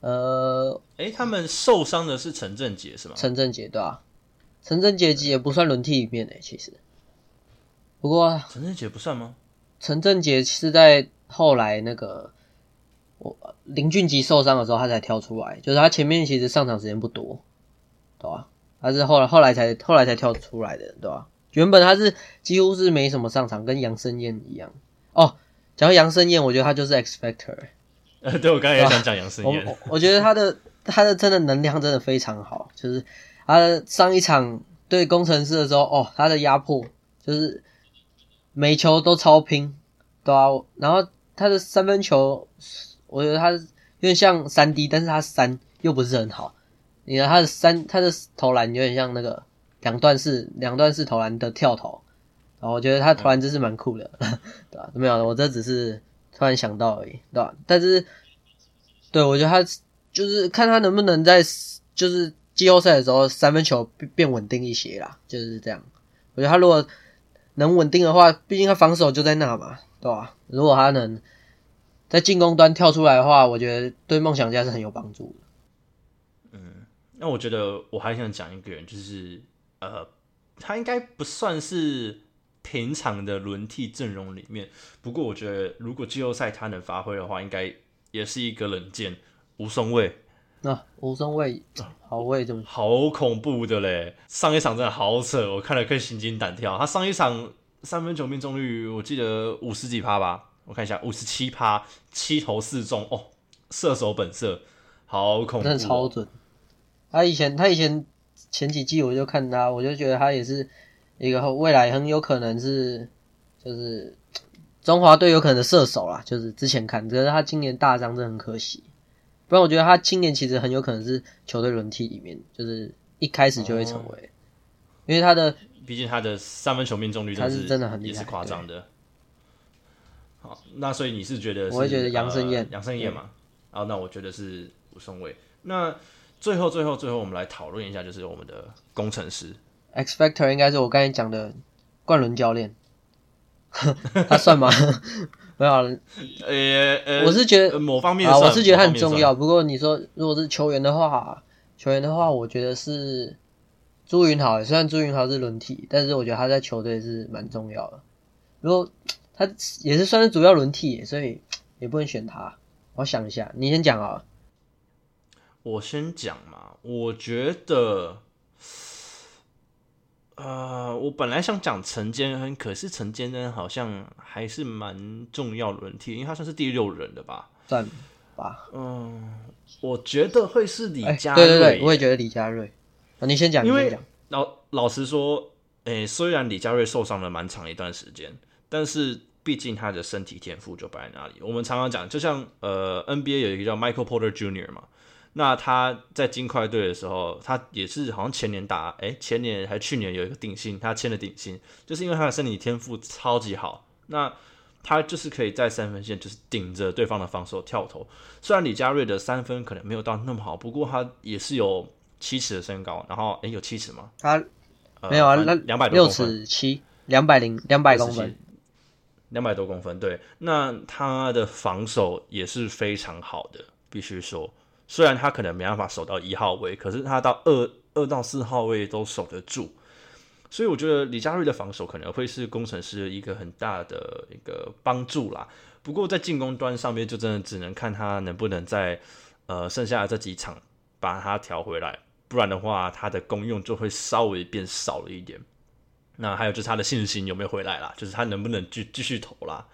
[SPEAKER 2] 呃，
[SPEAKER 1] 哎，他们受伤的是陈振杰是吗？
[SPEAKER 2] 陈振杰对啊？陈振杰也不算轮替里面诶，其实。不过
[SPEAKER 1] 陈振杰不算吗？
[SPEAKER 2] 陈振杰是在后来那个我林俊杰受伤的时候，他才跳出来，就是他前面其实上场时间不多，对吧？他是后来后来才后来才跳出来的，对吧？原本他是几乎是没什么上场，跟杨生燕一样。哦，讲到杨生燕，我觉得他就是 X Factor。
[SPEAKER 1] 呃，对我刚才也想讲杨生燕，
[SPEAKER 2] 我觉得他的他的真的能量真的非常好，就是他上一场对工程师的时候，哦，他的压迫就是每球都超拼，对啊，然后他的三分球，我觉得他有点像三 D，但是他三又不是很好，你看他的三他的投篮有点像那个两段式两段式投篮的跳投，然后我觉得他投篮真是蛮酷的，[laughs] 对吧？没有，我这只是。突然想到而已，对吧？但是，对我觉得他就是看他能不能在就是季后赛的时候三分球变稳定一些啦，就是这样。我觉得他如果能稳定的话，毕竟他防守就在那嘛，对吧？如果他能在进攻端跳出来的话，我觉得对梦想家是很有帮助
[SPEAKER 1] 的。嗯，那我觉得我还想讲一个人，就是呃，他应该不算是。平常的轮替阵容里面，不过我觉得如果季后赛他能发挥的话，应该也是一个冷箭吴松卫。
[SPEAKER 2] 那吴松卫好，我也这么
[SPEAKER 1] 好恐怖的嘞！上一场真的好扯，我看了更心惊胆跳。他上一场三分球命中率我记得五十几趴吧，我看一下五十七趴，七投四中哦，射手本色，好恐怖，
[SPEAKER 2] 真的超准。他以前他以前前几季我就看他，我就觉得他也是。一个未来很有可能是，就是中华队有可能的射手啦，就是之前看，可是他今年大伤，真的很可惜。不然我觉得他今年其实很有可能是球队轮替里面，就是一开始就会成为，因为他的
[SPEAKER 1] 毕竟他的三分球命中率他
[SPEAKER 2] 是真的很
[SPEAKER 1] 也是夸张的。好，那所以你是觉得
[SPEAKER 2] 我会觉得杨胜燕，
[SPEAKER 1] 杨胜燕嘛？好，那我觉得是吴松伟。那最后最后最后，我们来讨论一下，就是我们的工程师。
[SPEAKER 2] X Factor 应该是我刚才讲的冠伦教练，[laughs] 他算吗？[laughs] 没有，
[SPEAKER 1] 呃，
[SPEAKER 2] 我是觉得
[SPEAKER 1] 某方面
[SPEAKER 2] 啊，我是觉得他很重要。不过你说如果是球员的话，球员的话，我觉得是朱云豪。虽然朱云豪是轮替，但是我觉得他在球队是蛮重要的。如果他也是算是主要轮替，所以 [tsk] 也不能选他。我想一下，你先讲啊。
[SPEAKER 1] 我先讲嘛，我觉得。呃，我本来想讲陈坚恩，可是陈坚恩好像还是蛮重要轮替，因为他算是第六人的吧。
[SPEAKER 2] 算吧。
[SPEAKER 1] 嗯，我觉得会是李
[SPEAKER 2] 哎，
[SPEAKER 1] 佳瑞、
[SPEAKER 2] 对对对，我也觉得李佳瑞。啊，你先讲，你
[SPEAKER 1] 因为。老老实说，诶、虽然李佳瑞受伤了蛮长一段时间，但是毕竟他的身体天赋就摆在那里。我们常常讲，就像呃 NBA 有一个叫 Michael Porter Jr. 嘛，那他在金块队的时候，他也是好像前年打，诶、前年还去年有一个顶薪，他签了顶薪，就是因为他的身体天赋超级好。那他就是可以在三分线就是顶着对方的防守跳投。虽然李佳瑞的三分可能没有到那么好，不过他也是有七尺的身高，然后诶、有七尺吗？
[SPEAKER 2] 他
[SPEAKER 1] 呃
[SPEAKER 2] 没有啊，那
[SPEAKER 1] 两百
[SPEAKER 2] 六尺七，两百零两百公分。
[SPEAKER 1] 两百多公分，对。那他的防守也是非常好的，必须说，虽然他可能没办法守到一号位，可是他到二二到四号位都守得住。所以我觉得李佳瑞的防守可能会是工程师一个很大的一个帮助啦。不过在进攻端上面，就真的只能看他能不能在呃剩下的这几场把他调回来，不然的话，他的功用就会稍微变少了一点。那还有就是他的信心有没有回来啦？就是他能不能继继续投啦？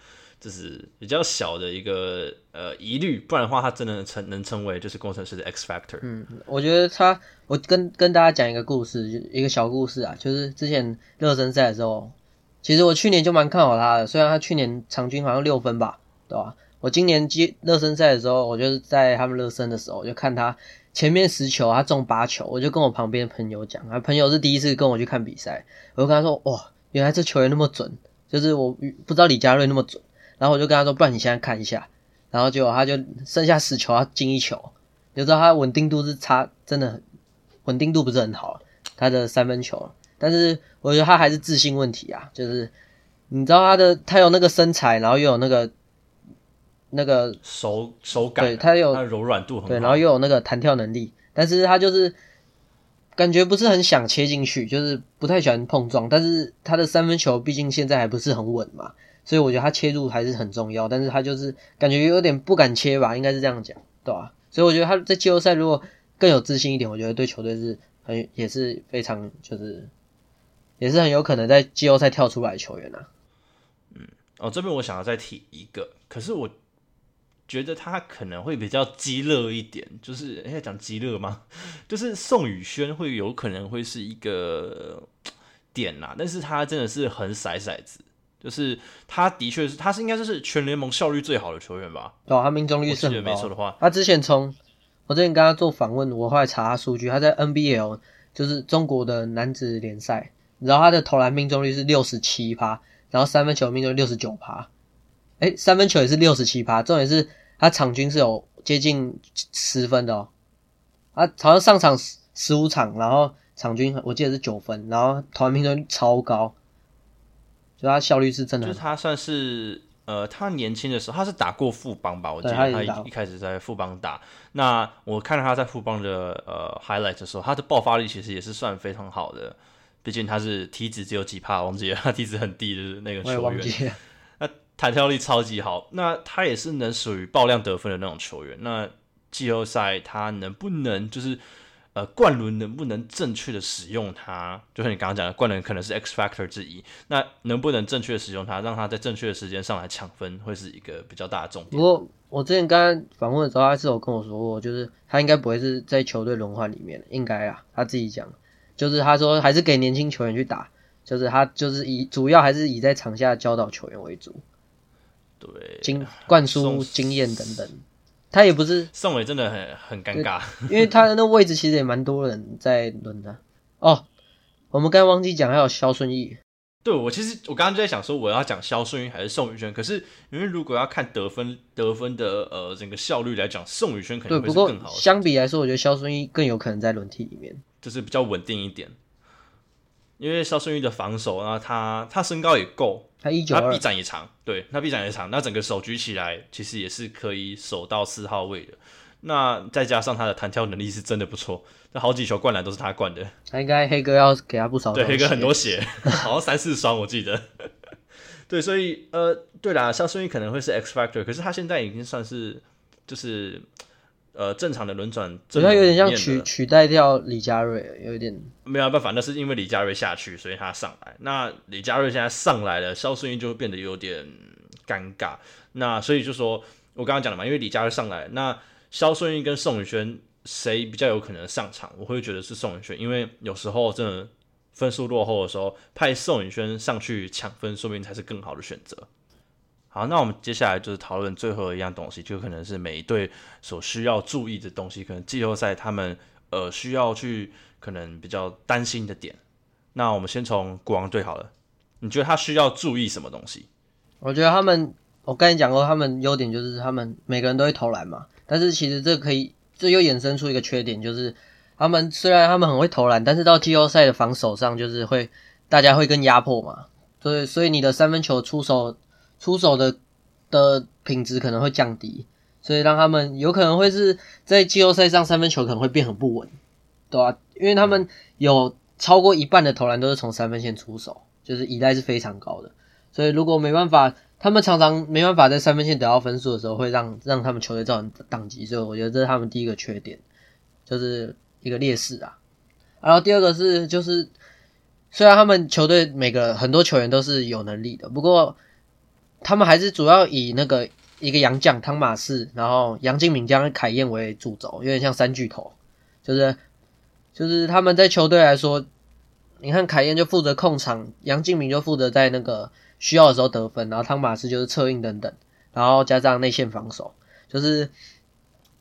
[SPEAKER 1] 这是比较小的一个呃疑虑，不然的话，他真的成能成为就是工程师的 X factor。
[SPEAKER 2] 嗯，我觉得他，我跟跟大家讲一个故事，就一个小故事啊，就是之前热身赛的时候，其实我去年就蛮看好他的，虽然他去年场均好像六分吧，对吧？我今年接热身赛的时候，我就是在他们热身的时候，我就看他前面十球他中八球，我就跟我旁边的朋友讲，啊，朋友是第一次跟我去看比赛，我就跟他说，哇，原来这球员那么准，就是我不知道李佳瑞那么准，然后我就跟他说，不然你现在看一下，然后结果他就剩下十球，他进一球，你知道他稳定度是差，真的很稳定度不是很好，他的三分球，但是我觉得他还是自信问题啊，就是你知道他的他有那个身材，然后又有那个那个
[SPEAKER 1] 手手感啊，
[SPEAKER 2] 对它有
[SPEAKER 1] 的柔软度很好，
[SPEAKER 2] 对，然后又有那个弹跳能力，但是他就是感觉不是很想切进去，就是不太喜欢碰撞。但是他的三分球毕竟现在还不是很稳嘛，所以我觉得他切入还是很重要。但是他就是感觉有点不敢切吧，应该是这样讲，对吧、所以我觉得他在季后赛如果更有自信一点，我觉得对球队是很也是非常就是也是很有可能在季后赛跳出来的球员啊。
[SPEAKER 1] 哦，这边我想要再提一个，可是我觉得他可能会比较激烈一点，就是哎，讲激烈吗？[laughs] 就是宋宇轩会有可能会是一个呃点啦，但是他真的是很骰骰子，就是他的确是他是应该就是全联盟效率最好的球员吧？
[SPEAKER 2] 对、啊，他命中率是很高
[SPEAKER 1] 没错的话，
[SPEAKER 2] 他之前从我之前跟他做访问，我后来查他数据，他在 NBL 就是中国的男子联赛，然后他的投篮命中率是六十七趴，然后三分球命中率六十九趴，哎，三分球也是六十七趴，重点是他场均是有接近十分的哦，他好像上场十十五场，然后场均我记得是九分，然后投篮命中率超高，就他效率是真的
[SPEAKER 1] 就是他算是呃，他年轻的时候他是打过富邦吧？我记得他一一开始在富邦打。那我看到他在富邦的呃 highlight 的时候，他的爆发力其实也是算非常好的。毕竟他是体脂只有几帕，忘记了，他体脂很低的那个球员，
[SPEAKER 2] 忘记了。
[SPEAKER 1] 那弹跳力超级好。那他也是能属于爆量得分的那种球员。那季后赛他能不能就是呃冠伦能不能正确的使用它？就像你刚刚讲的，冠伦可能是 X factor 之一。那能不能正确的使用它，让他在正确的时间上来抢分，会是一个比较大的重点。
[SPEAKER 2] 不过我之前刚刚访问的时候，他是有跟我说过，就是他应该不会是在球队轮换里面，应该啊，他自己讲，就是他说还是给年轻球员去打，就是他就是以主要还是以在场下教导球员为主，
[SPEAKER 1] 对，
[SPEAKER 2] 经灌输经验等等。他也不是，
[SPEAKER 1] 宋伟真的很很尴尬。
[SPEAKER 2] 因为他的那位置其实也蛮多人在轮的。哦，我们刚刚忘记讲，还有肖顺义，
[SPEAKER 1] 对我其实我刚刚就在想说，我要讲肖顺义还是宋宇轩，可是因为如果要看得分得分的呃整个效率来讲，宋宇轩可
[SPEAKER 2] 对，
[SPEAKER 1] 能会更好的，
[SPEAKER 2] 相比来说，我觉得肖顺义更有可能在轮替里面。
[SPEAKER 1] 就是比较稳定一点。因为肖顺玉的防守，那他他身高也够，
[SPEAKER 2] 他一九二
[SPEAKER 1] 他臂，展也长，对，他臂展也长，那整个手举起来其实也是可以守到四号位的。那再加上他的弹跳能力是真的不错，那好几球灌篮都是他灌的。
[SPEAKER 2] 他应该黑哥要给他不少
[SPEAKER 1] 对，黑哥很多血，[laughs] 好像三四双我记得。[laughs] 对，所以呃，对啦，肖顺玉可能会是 X factor，可是他现在已经算是就是呃正常的轮转，
[SPEAKER 2] 好像有点像取取代掉李佳瑞，有一点
[SPEAKER 1] 没有办法，那是因为李佳瑞下去，所以他上来。那李佳瑞现在上来了，肖顺义就会变得有点尴尬。那所以就说我刚刚讲了嘛，因为李佳瑞上来，那肖顺义跟宋宇轩谁比较有可能上场？我会觉得是宋宇轩，因为有时候真的分数落后的时候，派宋宇轩上去抢分，说不定才是更好的选择。好，那我们接下来就是讨论最后一样东西，就可能是每一队所需要注意的东西，可能季后赛他们呃需要去可能比较担心的点。那我们先从国王队好了，你觉得他需要注意什么东西？
[SPEAKER 2] 我觉得他们，我跟你讲过，他们优点就是他们每个人都会投篮嘛，但是其实这可以，这又衍生出一个缺点，就是他们虽然他们很会投篮，但是到季后赛的防守上就是会大家会更压迫嘛，所以所以你的三分球出手。出手的的品质可能会降低，所以让他们有可能会是在季后赛上三分球可能会变很不稳，对吧？因为他们有超过一半的投篮都是从三分线出手，就是依赖是非常高的。所以如果没办法，他们常常没办法在三分线得到分数的时候，会让让他们球队造成宕机。所以我觉得这是他们第一个缺点，就是一个劣势啊。然后第二个是，就是虽然他们球队每个很多球员都是有能力的，不过。他们还是主要以那个一个洋将汤马士，然后杨敬敏加凯燕为主轴，有点像三巨头，就是就是他们在球队来说，你看凯燕就负责控场，杨敬敏就负责在那个需要的时候得分，然后汤马士就是策应等等，然后加上内线防守，就是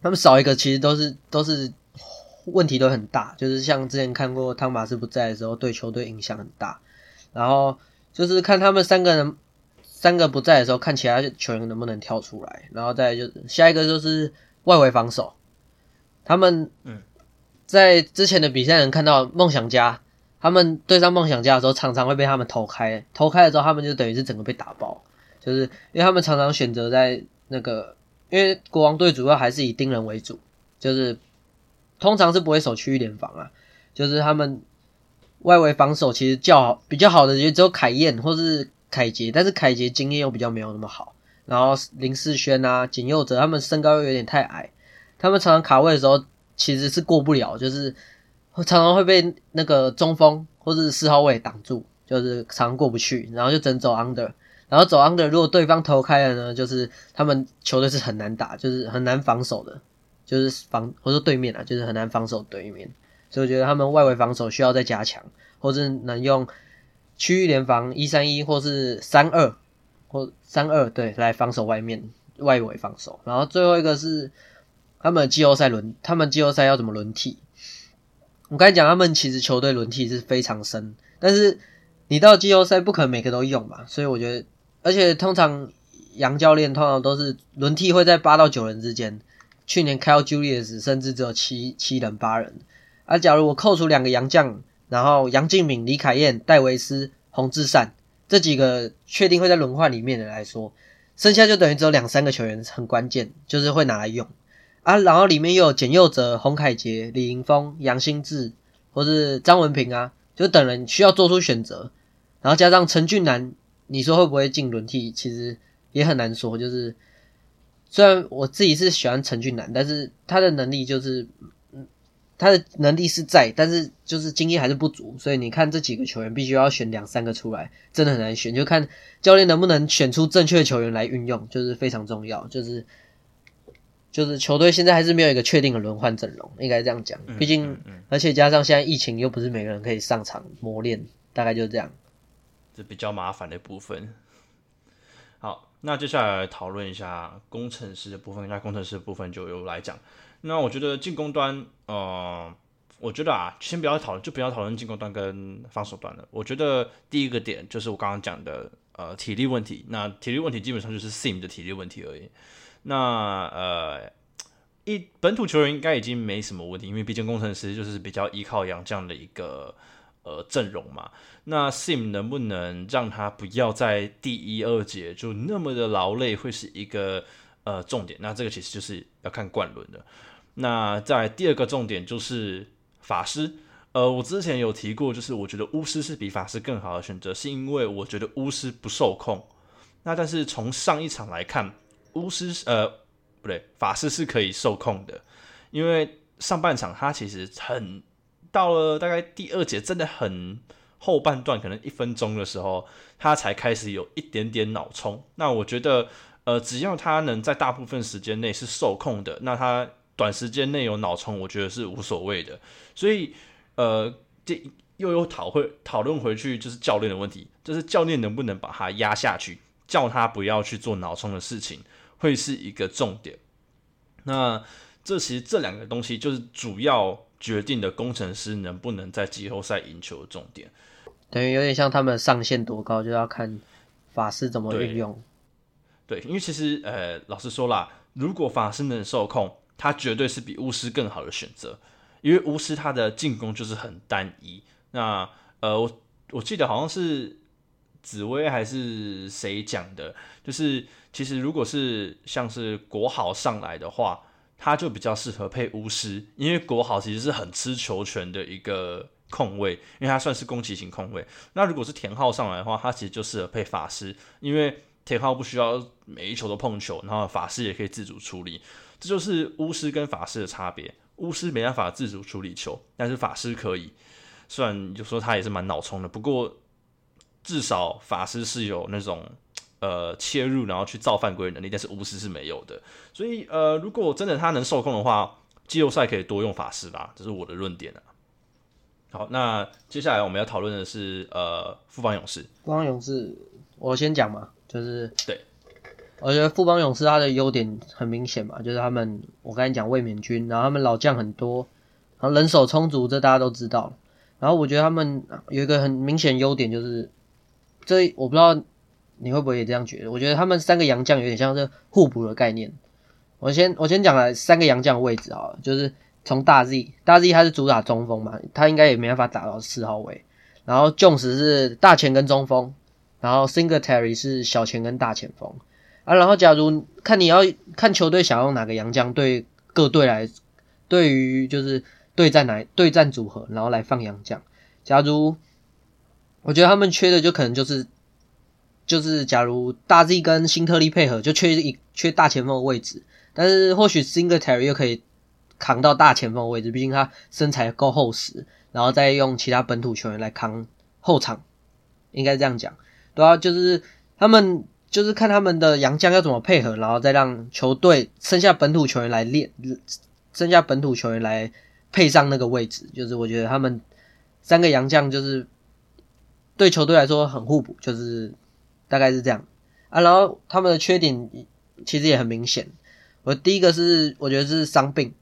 [SPEAKER 2] 他们少一个其实都是都是问题都很大，就是像之前看过汤马士不在的时候，对球队影响很大，然后就是看他们三个人。三个不在的时候，看其他球员能不能跳出来，然后再就下一个就是外围防守。他们嗯，在之前的比赛能看到梦想家，他们对上梦想家的时候，常常会被他们投开，投开了之后，他们就等于是整个被打爆，就是因为他们常常选择在那个，因为国王队主要还是以盯人为主，就是通常是不会守区域联防啊，就是他们外围防守其实较好比较好的也只有凯燕或是。凯杰，但是凯杰经验又比较没有那么好。然后林世轩啊、简佑哲他们身高又有点太矮，他们常常卡位的时候其实是过不了，就是常常会被那个中锋或者是四号位挡住，就是常常过不去，然后就整走 under，然后走 under，如果对方投开了呢，就是他们球队是很难打，就是很难防守的，就是防或者对面啊，就是很难防守对面，所以我觉得他们外围防守需要再加强，或者能用。区域联防一三一或是三二或三二对来防守外面外围防守，然后最后一个是他们季后赛轮，他们季后赛要怎么轮替？我刚才讲他们其实球队轮替是非常深，但是你到季后赛不可能每个都用嘛，所以我觉得，而且通常杨教练通常都是轮替会在八到九人之间，去年 Kyle Julius 甚至只有七七人八人，啊假如我扣除两个杨将。然后杨敬敏、李凯燕、戴维斯、洪志善这几个确定会在轮换里面的来说，剩下就等于只有两三个球员很关键，就是会拿来用啊。然后里面又有简佑哲、洪凯杰、李迎峰、杨新志或是张文平啊，就等人需要做出选择。然后加上陈俊南，你说会不会进轮替？其实也很难说。就是虽然我自己是喜欢陈俊南，但是他的能力就是。他的能力是在，但是就是经验还是不足，所以你看这几个球员必须要选两三个出来，真的很难选，就看教练能不能选出正确的球员来运用，就是非常重要。就是就是球队现在还是没有一个确定的轮换阵容，应该这样讲。毕竟，而且加上现在疫情又不是每个人可以上场磨练，大概就是这样。
[SPEAKER 1] 这比较麻烦的部分。好，那接下来讨论一下工程师的部分，那工程师的部分就由来讲。那我觉得进攻端，呃，我觉得啊，先不要讨论，就不要讨论进攻端跟防守端了。我觉得第一个点就是我刚刚讲的，呃，体力问题。那体力问题基本上就是 Sim 的体力问题而已。那呃，一本土球员应该已经没什么问题，因为毕竟工程师就是比较依靠杨这样的一个呃阵容嘛。那 Sim 能不能让他不要在第一二节就那么的劳累，会是一个呃重点。那这个其实就是要看冠伦的。那在第二个重点就是法师，呃，我之前有提过，就是我觉得巫师是比法师更好的选择，是因为我觉得巫师不受控。那但是从上一场来看，巫师呃不对，法师是可以受控的，因为上半场他其实很到了大概第二节，真的很后半段，可能一分钟的时候，他才开始有一点点脑冲。那我觉得，呃，只要他能在大部分时间内是受控的，那他短时间内有脑冲，我觉得是无所谓的。所以，呃，这又有讨会讨论回去，就是教练的问题，就是教练能不能把他压下去，叫他不要去做脑冲的事情，会是一个重点。那这其实这两个东西就是主要决定的工程师能不能在季后赛赢球的重点。
[SPEAKER 2] 等于有点像他们上限多高，就要看法师怎么运用。
[SPEAKER 1] 对，因为其实呃，老实说啦，如果法师能受控，他绝对是比巫师更好的选择。因为巫师他的进攻就是很单一。那呃，我我记得好像是紫薇还是谁讲的，就是其实如果是像是国豪上来的话，他就比较适合配巫师，因为国豪其实是很吃球权的一个控卫，因为他算是攻击型控卫。那如果是田浩上来的话，他其实就适合配法师，因为田浩不需要每一球都碰球，然后法师也可以自主处理，这就是巫师跟法师的差别。巫师没办法自主处理球，但是法师可以。虽然就说他也是蛮脑冲的，不过至少法师是有那种呃切入然后去造犯规能力，但是巫师是没有的。所以呃，如果真的他能受控的话，季后赛可以多用法师吧，这是我的论点啊。好，那接下来我们要讨论的是呃富邦勇士。
[SPEAKER 2] 富邦勇士，我先讲嘛，就是
[SPEAKER 1] 对。
[SPEAKER 2] 我觉得富邦勇士他的优点很明显嘛，就是他们我刚才讲卫冕军，然后他们老将很多，然后人手充足，这大家都知道。然后我觉得他们有一个很明显优点，就是这我不知道你会不会也这样觉得？我觉得他们三个洋将有点像是互补的概念。我先我先讲了三个洋将位置啊，就是从大 Z 大 Z 他是主打中锋嘛，他应该也没办法打到四号位。然后 Jones 是大前跟中锋，然后 Singletary 是小前跟大前锋。啊，然后假如看你要看球队想用哪个洋将，对各队来，对于就是对战哪对战组合，然后来放洋将。假如我觉得他们缺的就可能就是就是假如大 Z 跟辛特利配合，就缺一缺大前锋的位置。但是或许 Singletary 又可以扛到大前锋的位置，毕竟他身材够厚实，然后再用其他本土球员来扛后场，应该这样讲。对啊，就是他们。就是看他们的洋将要怎么配合，然后再让球队剩下本土球员来练，剩下本土球员来配上那个位置。就是我觉得他们三个洋将就是对球队来说很互补，就是大概是这样啊。然后他们的缺点其实也很明显。我第一个是我觉得是伤病，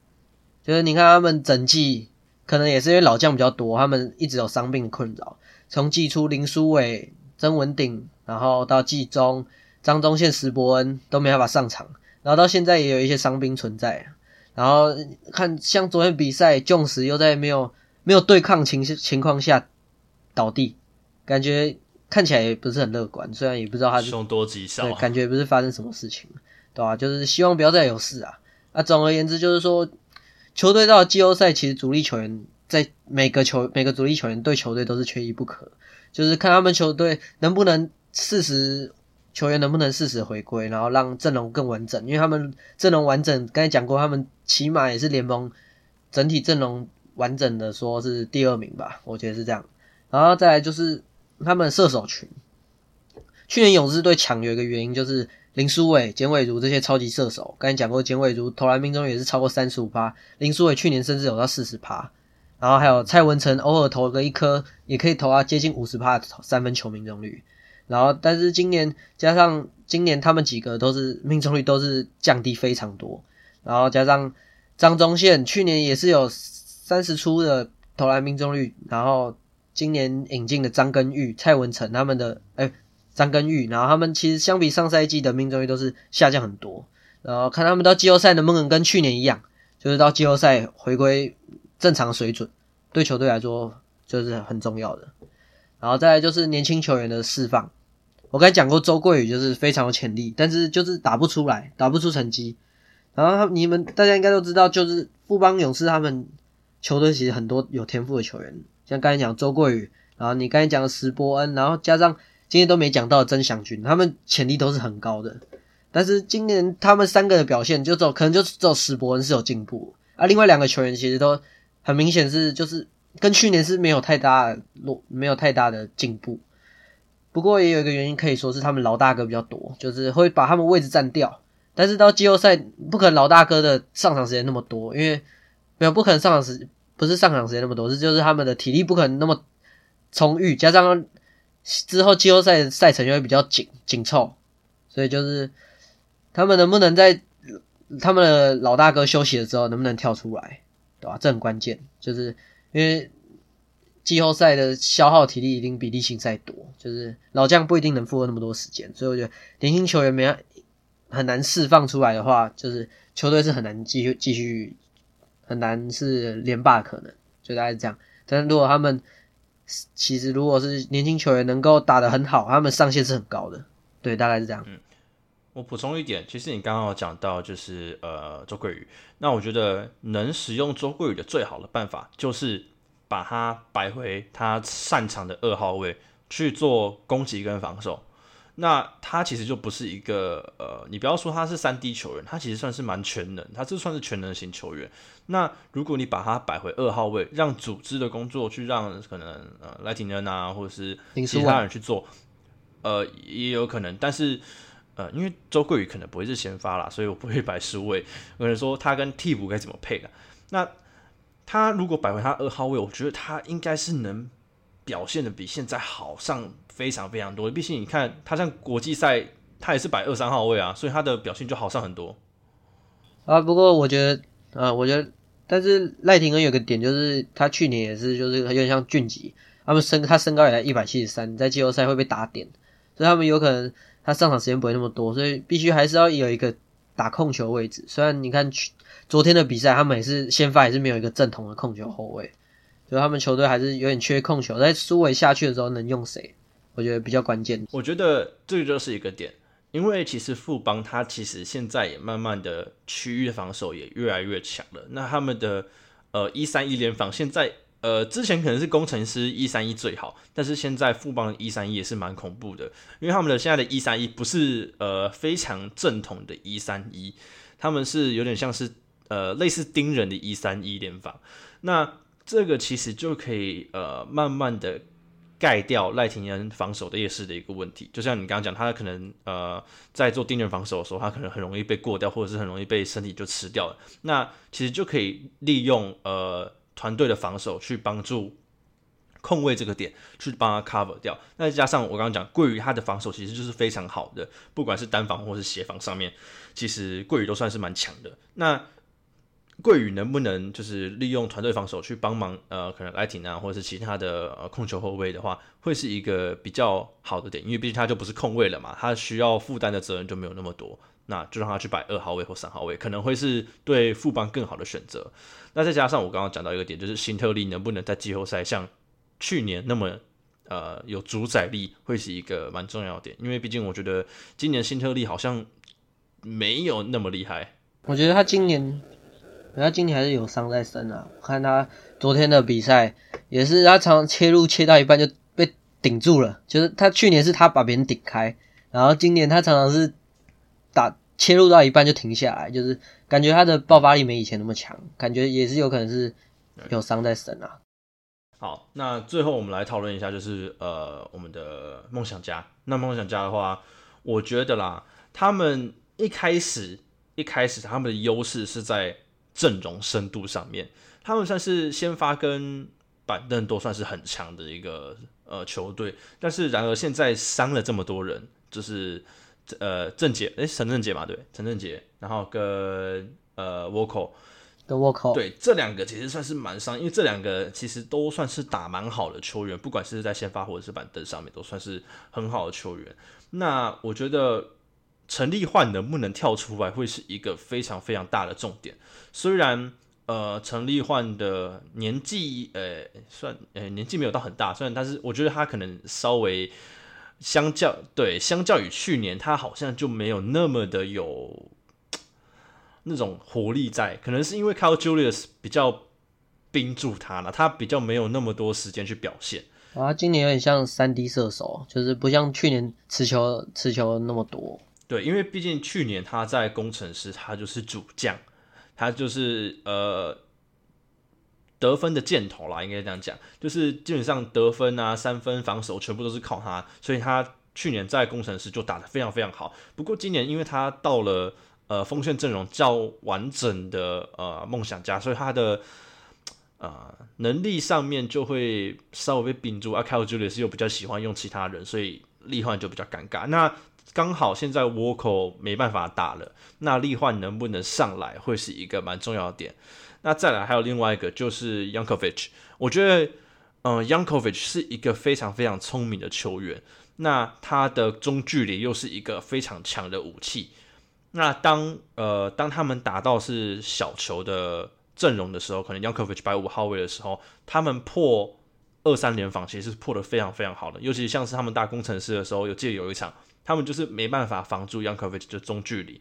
[SPEAKER 2] 就是你看他们整季可能也是因为老将比较多，他们一直有伤病困扰。从季初林书伟、曾文鼎。然后到季中，张忠宪、石伯恩都没办法上场，然后到现在也有一些伤兵存在。然后看像昨天比赛，重石又在没有没有对抗情情况下倒地，感觉看起来也不是很乐观。虽然也不知道他
[SPEAKER 1] 凶多吉少，
[SPEAKER 2] 对，感觉不是发生什么事情，对吧？就是希望不要再有事啊。啊总而言之，就是说球队到季后赛，其实主力球员在每个球每个主力球员对球队都是缺一不可，就是看他们球队能不能。四十球员能不能适时回归，然后让阵容更完整？因为他们阵容完整，刚才讲过，他们起码也是联盟整体阵容完整的，说是第二名吧，我觉得是这样。然后再来就是他们射手群，去年勇士队抢有一个原因就是林书伟、简伟如这些超级射手，刚才讲过，简伟如投篮命中率也是超过三十五趴，林书伟去年甚至有到四十趴，然后还有蔡文成偶尔投个一颗，也可以投到接近五十趴三分球命中率。然后，但是今年加上今年他们几个都是命中率都是降低非常多，然后加上张忠宪去年也是有三十出的投篮命中率，然后今年引进的张根玉、蔡文成他们的哎张根玉，然后他们其实相比上赛季的命中率都是下降很多，然后看他们到季后赛能不能跟去年一样，就是到季后赛回归正常水准，对球队来说就是很重要的。然后再来就是年轻球员的释放。我刚才讲过，周桂宇就是非常有潜力，但是就是打不出来，打不出成绩。然后他你们大家应该都知道，就是富邦勇士他们球队其实很多有天赋的球员，像刚才讲周桂宇，然后你刚才讲的石波恩，然后加上今天都没讲到曾祥军，他们潜力都是很高的。但是今年他们三个的表现就只有可能就只有史伯恩是有进步啊，另外两个球员其实都很明显是就是跟去年是没有太大落没有太大的进步。不过也有一个原因可以说是他们老大哥比较多，就是会把他们位置占掉。但是到季后赛不可能老大哥的上场时间那么多，因为没有不可能上场时不是上场时间那么多，是就是他们的体力不可能那么充裕，加上之后季后赛赛程又会比较紧紧凑，所以就是他们能不能在他们的老大哥休息的时候能不能跳出来，对吧？这很关键，就是因为季后赛的消耗体力一定比例行赛多，就是老将不一定能负荷那么多时间，所以我觉得年轻球员没很难释放出来的话，就是球队是很难继续继续很难是连霸可能，就大概是这样。但是如果他们其实如果是年轻球员能够打得很好，他们上限是很高的。对，大概是这样。
[SPEAKER 1] 嗯，我补充一点，其实你刚刚有讲到就是呃周桂宇，那我觉得能使用周桂宇的最好的办法就是把他摆回他擅长的二号位去做攻击跟防守。那他其实就不是一个呃，你不要说他是三 D 球员，他其实算是蛮全能，他这算是全能型球员。那如果你把他摆回二号位，让组织的工作去让可能呃莱廷恩啊，或者是其他人去做，呃也有可能。但是呃，因为周桂宇可能不会是先发啦，所以我不会摆十位。有人说他跟替补该怎么配啊？那他如果摆回他二号位，我觉得他应该是能表现的比现在好上。非常非常多，毕竟你看他像国际赛，他也是摆二三号位啊，所以他的表现就好上很多。
[SPEAKER 2] 啊，不过我觉得，啊，我觉得，但是赖廷恩有个点就是，他去年也是就是有点像俊吉，他们身他身高也在一百七十三，在季后赛会被打点，所以他们有可能他上场时间不会那么多，所以必须还是要有一个打控球位置。虽然你看去昨天的比赛，他们也是先发也是没有一个正统的控球后卫，所以他们球队还是有点缺控球，在苏伟下去的时候能用谁？我觉得比较关键。
[SPEAKER 1] 我觉得这就是一个点，因为其实富邦他其实现在也慢慢的区域防守也越来越强了。那他们的呃一三一联防现在呃之前可能是工程师一三一最好，但是现在富邦一三一也是蛮恐怖的，因为他们的现在的一三一不是呃非常正统的一三一，他们是有点像是呃类似盯人的一三一联防。那这个其实就可以呃慢慢的。盖掉赖廷恩防守的劣势的一个问题，就像你刚刚讲，他可能呃在做盯人防守的时候，他可能很容易被过掉，或者是很容易被身体就吃掉了。那其实就可以利用呃团队的防守去帮助控卫这个点，去帮他 cover 掉。那加上我刚刚讲桂鱼他的防守其实就是非常好的，不管是单防或是协防上面，其实桂鱼都算是蛮强的。那桂宇能不能就是利用团队防守去帮忙？呃，可能莱廷啊，或者是其他的呃控球后卫的话，会是一个比较好的点，因为毕竟他就不是控卫了嘛，他需要负担的责任就没有那么多，那就让他去摆二号位或三号位，可能会是对副帮更好的选择。那再加上我刚刚讲到一个点，就是辛特利能不能在季后赛像去年那么呃有主宰力，会是一个蛮重要点，因为毕竟我觉得今年辛特利好像没有那么厉害。
[SPEAKER 2] 我觉得他今年。他今年还是有伤在身啊！我看他昨天的比赛，也是他常切入切到一半就被顶住了。就是他去年是他把别人顶开，然后今年他常常是打切入到一半就停下来，就是感觉他的爆发力没以前那么强，感觉也是有可能是有伤在身啊。
[SPEAKER 1] 好，那最后我们来讨论一下，就是呃，我们的梦想家。那梦想家的话，我觉得啦，他们一开始一开始他们的优势是在。阵容深度上面，他们算是先发跟板凳都算是很强的一个呃球队，但是然而现在伤了这么多人，就是呃郑杰诶，陈正杰嘛，对，陈正杰，然后跟呃沃克，
[SPEAKER 2] 跟沃克，
[SPEAKER 1] 对，这两个其实算是蛮伤，因为这两个其实都算是打蛮好的球员，不管是在先发或者是板凳上面都算是很好的球员。那我觉得。陈立焕能不能跳出来，会是一个非常非常大的重点。虽然呃，陈立焕的年纪呃算呃年纪没有到很大，虽然但是我觉得他可能稍微相较对相较于去年，他好像就没有那么的有那种活力在。可能是因为 Carl Julius 比较冰住他了，他比较没有那么多时间去表现。
[SPEAKER 2] 啊，今年有点像三 D 射手，就是不像去年持球持球那么多。
[SPEAKER 1] 对，因为毕竟去年他在工程师，他就是主将，他就是呃得分的箭头啦，应该这样讲，就是基本上得分啊、三分、防守全部都是靠他，所以他去年在工程师就打得非常非常好。不过今年因为他到了呃锋线阵容较完整的呃梦想家，所以他的呃能力上面就会稍微被屏住。阿凯尔·朱利斯又比较喜欢用其他人，所以利换就比较尴尬。那刚好现在沃克没办法打了，那利焕能不能上来会是一个蛮重要的点。那再来还有另外一个就是 Yankovic，我觉得嗯 Yankovic 是一个非常非常聪明的球员，那他的中距离又是一个非常强的武器。那当呃当他们打到是小球的阵容的时候，可能 Yankovic 摆五号位的时候，他们破二三连防其实是破的非常非常好的，尤其像是他们打工程师的时候，有记得有一场。他们就是没办法防住 y o u n g k o v i c 的中距离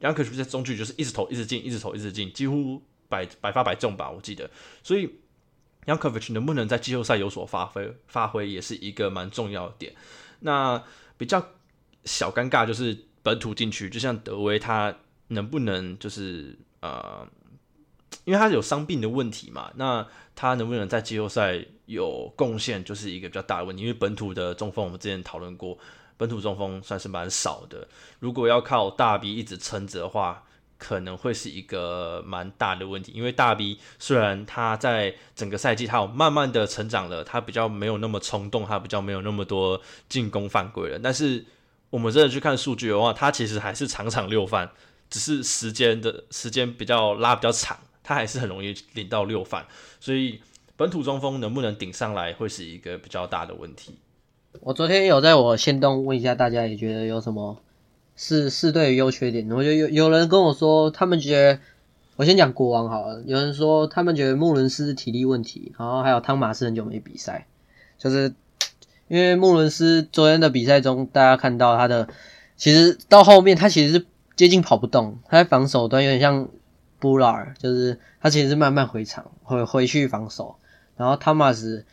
[SPEAKER 1] y o u n g k o v i c 在中距离就是一直投，一直进，一直投，一直进，几乎百百发百中吧，我记得。所以 y o u n g k o v i c 能不能在季后赛有所发挥，发挥也是一个蛮重要的点。那比较小尴尬就是本土禁区，就像德威他能不能就是呃，因为他有伤病的问题嘛，那他能不能在季后赛有贡献，就是一个比较大的问题。因为本土的中锋我们之前讨论过。本土中锋算是蛮少的，如果要靠大 B 一直撑着的话，可能会是一个蛮大的问题。因为大 B 虽然他在整个赛季他有慢慢的成长了，他比较没有那么冲动，他比较没有那么多进攻犯规了。但是我们真的去看数据的话，他其实还是场场六犯，只是时间的时间比较拉比较长，他还是很容易领到六犯。所以本土中锋能不能顶上来，会是一个比较大的问题。
[SPEAKER 2] 我昨天有在我线动问一下大家，也觉得有什么是是对优缺点。我觉得有有人跟我说，他们觉得我先讲国王好了。有人说他们觉得穆伦斯体力问题，然后还有汤马斯很久没比赛，就是因为穆伦斯昨天的比赛中，大家看到他的其实到后面他其实是接近跑不动，他在防守端有点像布拉尔，就是他其实是慢慢回场回回去防守，然后汤马斯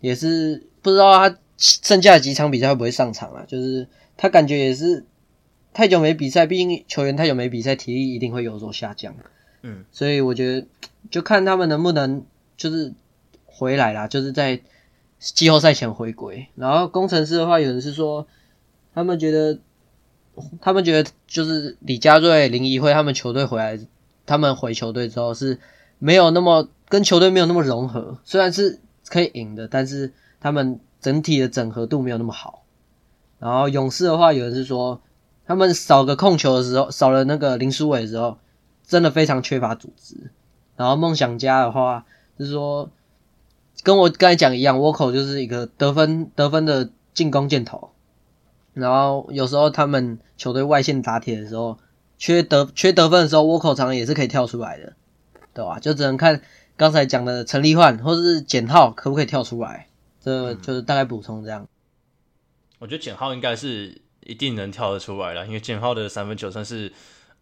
[SPEAKER 2] 也是不知道他。剩下的几场比赛会不会上场啊？就是他感觉也是太久没比赛，毕竟球员太久没比赛，体力一定会有所下降。
[SPEAKER 1] 嗯，
[SPEAKER 2] 所以我觉得就看他们能不能就是回来啦，就是在季后赛前回归。然后工程师的话，有人是说他们觉得他们觉得就是李佳瑞、林怡辉他们球队回来，他们回球队之后是没有那么跟球队没有那么融合，虽然是可以赢的，但是他们。整体的整合度没有那么好，然后勇士的话，有人是说他们少个控球的时候，少了那个林书伟的时候，真的非常缺乏组织。然后梦想家的话，就是说跟我刚才讲一样，沃口就是一个得分得分的进攻箭头，然后有时候他们球队外线打铁的时候，缺得缺得分的时候，沃口常也是可以跳出来的，对吧？就只能看刚才讲的陈立焕或者是简浩可不可以跳出来。这就是大概补充这样。
[SPEAKER 1] 我觉得简浩应该是一定能跳得出来了，因为简浩的三分球算是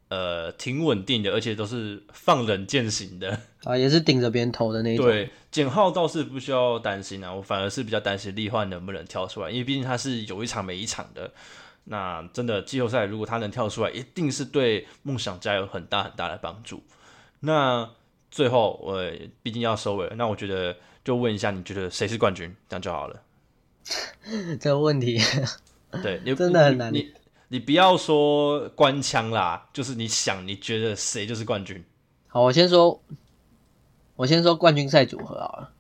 [SPEAKER 1] 呃挺稳定的，而且都是放冷箭型的
[SPEAKER 2] 啊，也是顶着别人投的那种。
[SPEAKER 1] 对，简浩倒是不需要担心啊，我反而是比较担心利焕能不能跳出来，因为毕竟他是有一场没一场的。那真的季后赛如果他能跳出来，一定是对梦想家有很大很大的帮助。那最后我毕竟要收尾，那我觉得。就问一下，你觉得谁是冠军？这样就好了。[laughs]
[SPEAKER 2] 这个问题，
[SPEAKER 1] 对你
[SPEAKER 2] 真的很难。
[SPEAKER 1] 你你不要说官腔啦，就是你想，你觉得谁就是冠军？
[SPEAKER 2] 好，我先说，我先说冠军赛组合好了。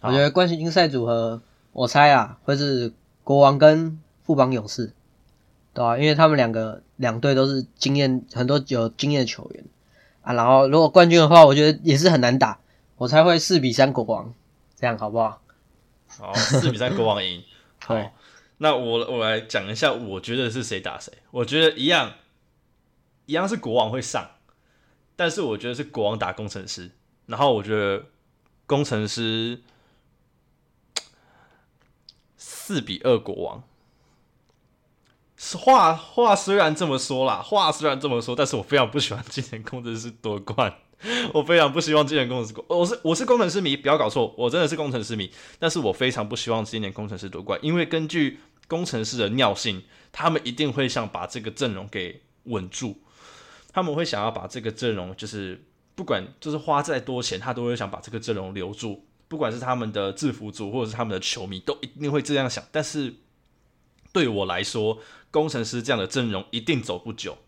[SPEAKER 2] 我觉得冠军赛组合，我猜啊，会是国王跟富邦勇士，对啊？因为他们两个两队都是经验很多有经验的球员啊。然后如果冠军的话，我觉得也是很难打，我猜会四比三国王。这样好不好？
[SPEAKER 1] 好，四比三国王赢。[laughs]
[SPEAKER 2] 好，
[SPEAKER 1] 那我我来讲一下，我觉得是谁打谁。我觉得一样，一样是国王会上，但是我觉得是国王打工程师。然后我觉得工程师四比二国王。话话虽然这么说啦，话虽然这么说，但是我非常不喜欢今年工程师夺冠。[laughs] 我非常不希望今年工程师，我是我是工程师迷，不要搞错，我真的是工程师迷。但是我非常不希望今年工程师夺冠，因为根据工程师的尿性，他们一定会想把这个阵容给稳住，他们会想要把这个阵容，就是不管就是花再多钱，他都会想把这个阵容留住。不管是他们的制服组或者是他们的球迷，都一定会这样想。但是对我来说，工程师这样的阵容一定走不久。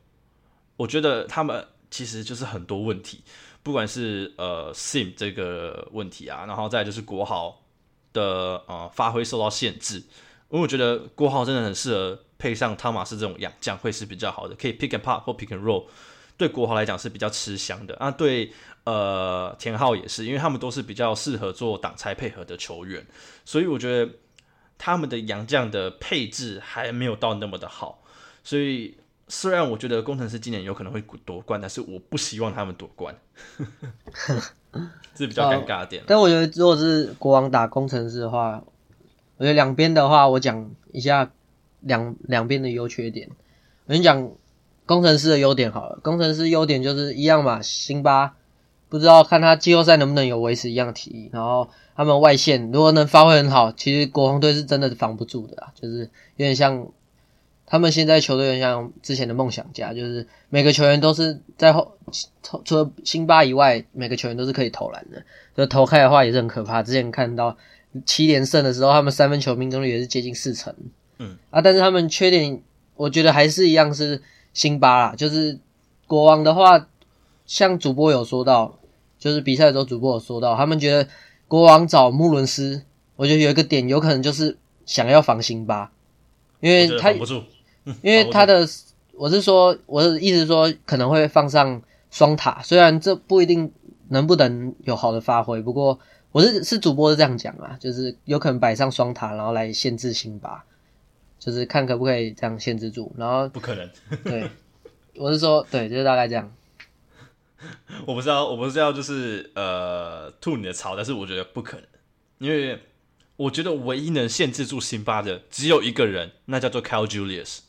[SPEAKER 1] 我觉得他们其实就是很多问题，不管是呃 Sim 这个问题啊，然后再就是国豪的呃发挥受到限制。因为我觉得国豪真的很适合配上汤马斯这种洋将，会是比较好的，可以 pick and pop 或 pick and roll，对国豪来讲是比较吃香的啊。对。呃，田浩也是，因为他们都是比较适合做挡拆配合的球员，所以我觉得他们的洋将的配置还没有到那么的好。所以虽然我觉得工程师今年有可能会夺冠，但是我不希望他们夺冠，[laughs] 这比较尴尬点。
[SPEAKER 2] 但我觉得如果是国王打工程师的话，我觉得两边的话，我讲一下两两边的优缺点。我先讲工程师的优点好了，工程师优点就是一样嘛，辛巴。不知道看他季后赛能不能有维持一样体力，然后他们外线如果能发挥很好，其实国王队是真的防不住的啊，就是有点像他们现在球队，像之前的梦想家，就是每个球员都是在后，除了辛巴以外，每个球员都是可以投篮的，就投开的话也是很可怕。之前看到七连胜的时候，他们三分球命中率也是接近四成，
[SPEAKER 1] 嗯
[SPEAKER 2] 啊，但是他们缺点，我觉得还是一样是辛巴啦，就是国王的话，像主播有说到。就是比赛的时候，主播有说到，他们觉得国王找穆伦斯，我觉得有一个点有可能就是想要防辛巴，因为他因为 [laughs] 他的我是说，我的意思是说可能会放上双塔，虽然这不一定能不能有好的发挥，不过我是是主播是这样讲啊，就是有可能摆上双塔，然后来限制辛巴，就是看可不可以这样限制住，然后
[SPEAKER 1] 不可能，
[SPEAKER 2] 对，[laughs] 我是说对，就是大概这样。[laughs]
[SPEAKER 1] 我不知道，我不知道就是呃吐你的槽，但是我觉得不可能，因为我觉得唯一能限制住辛巴的只有一个人，那叫做 Cal Julius。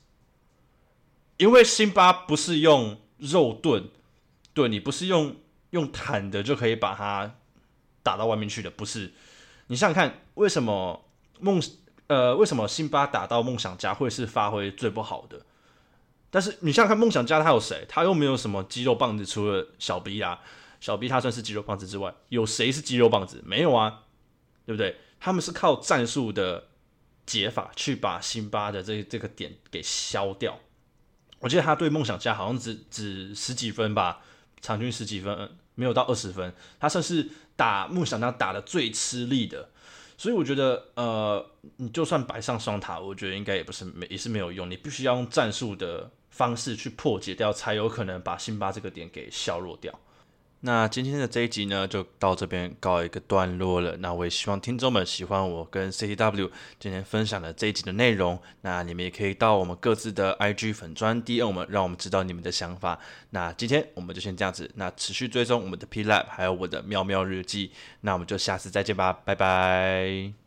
[SPEAKER 1] 因为辛巴不是用肉盾，对你不是用用坦的就可以把他打到外面去的，不是。你想想看，为什么梦呃为什么辛巴打到梦想家会是发挥最不好的？但是你想想看，梦想家他有谁？他又没有什么肌肉棒子，除了小 B 啊，小 B 他算是肌肉棒子之外，有谁是肌肉棒子？没有啊，对不对？他们是靠战术的解法去把辛巴的这这个点给消掉。我记得他对梦想家好像只只十几分吧，场均十几分，没有到二十分。他算是打梦想家打的最吃力的。所以我觉得，呃，你就算摆上双塔，我觉得应该也不是没也是没有用。你必须要用战术的方式去破解掉，才有可能把辛巴这个点给削弱掉。那今天的这一集呢，就到这边告一个段落了。那我也希望听众们喜欢我跟 CTW 今天分享的这一集的内容。那你们也可以到我们各自的 IG 粉专 DM 我们，让我们知道你们的想法。那今天我们就先这样子，那持续追踪我们的 P Lab，还有我的喵喵日记。那我们就下次再见吧，拜拜。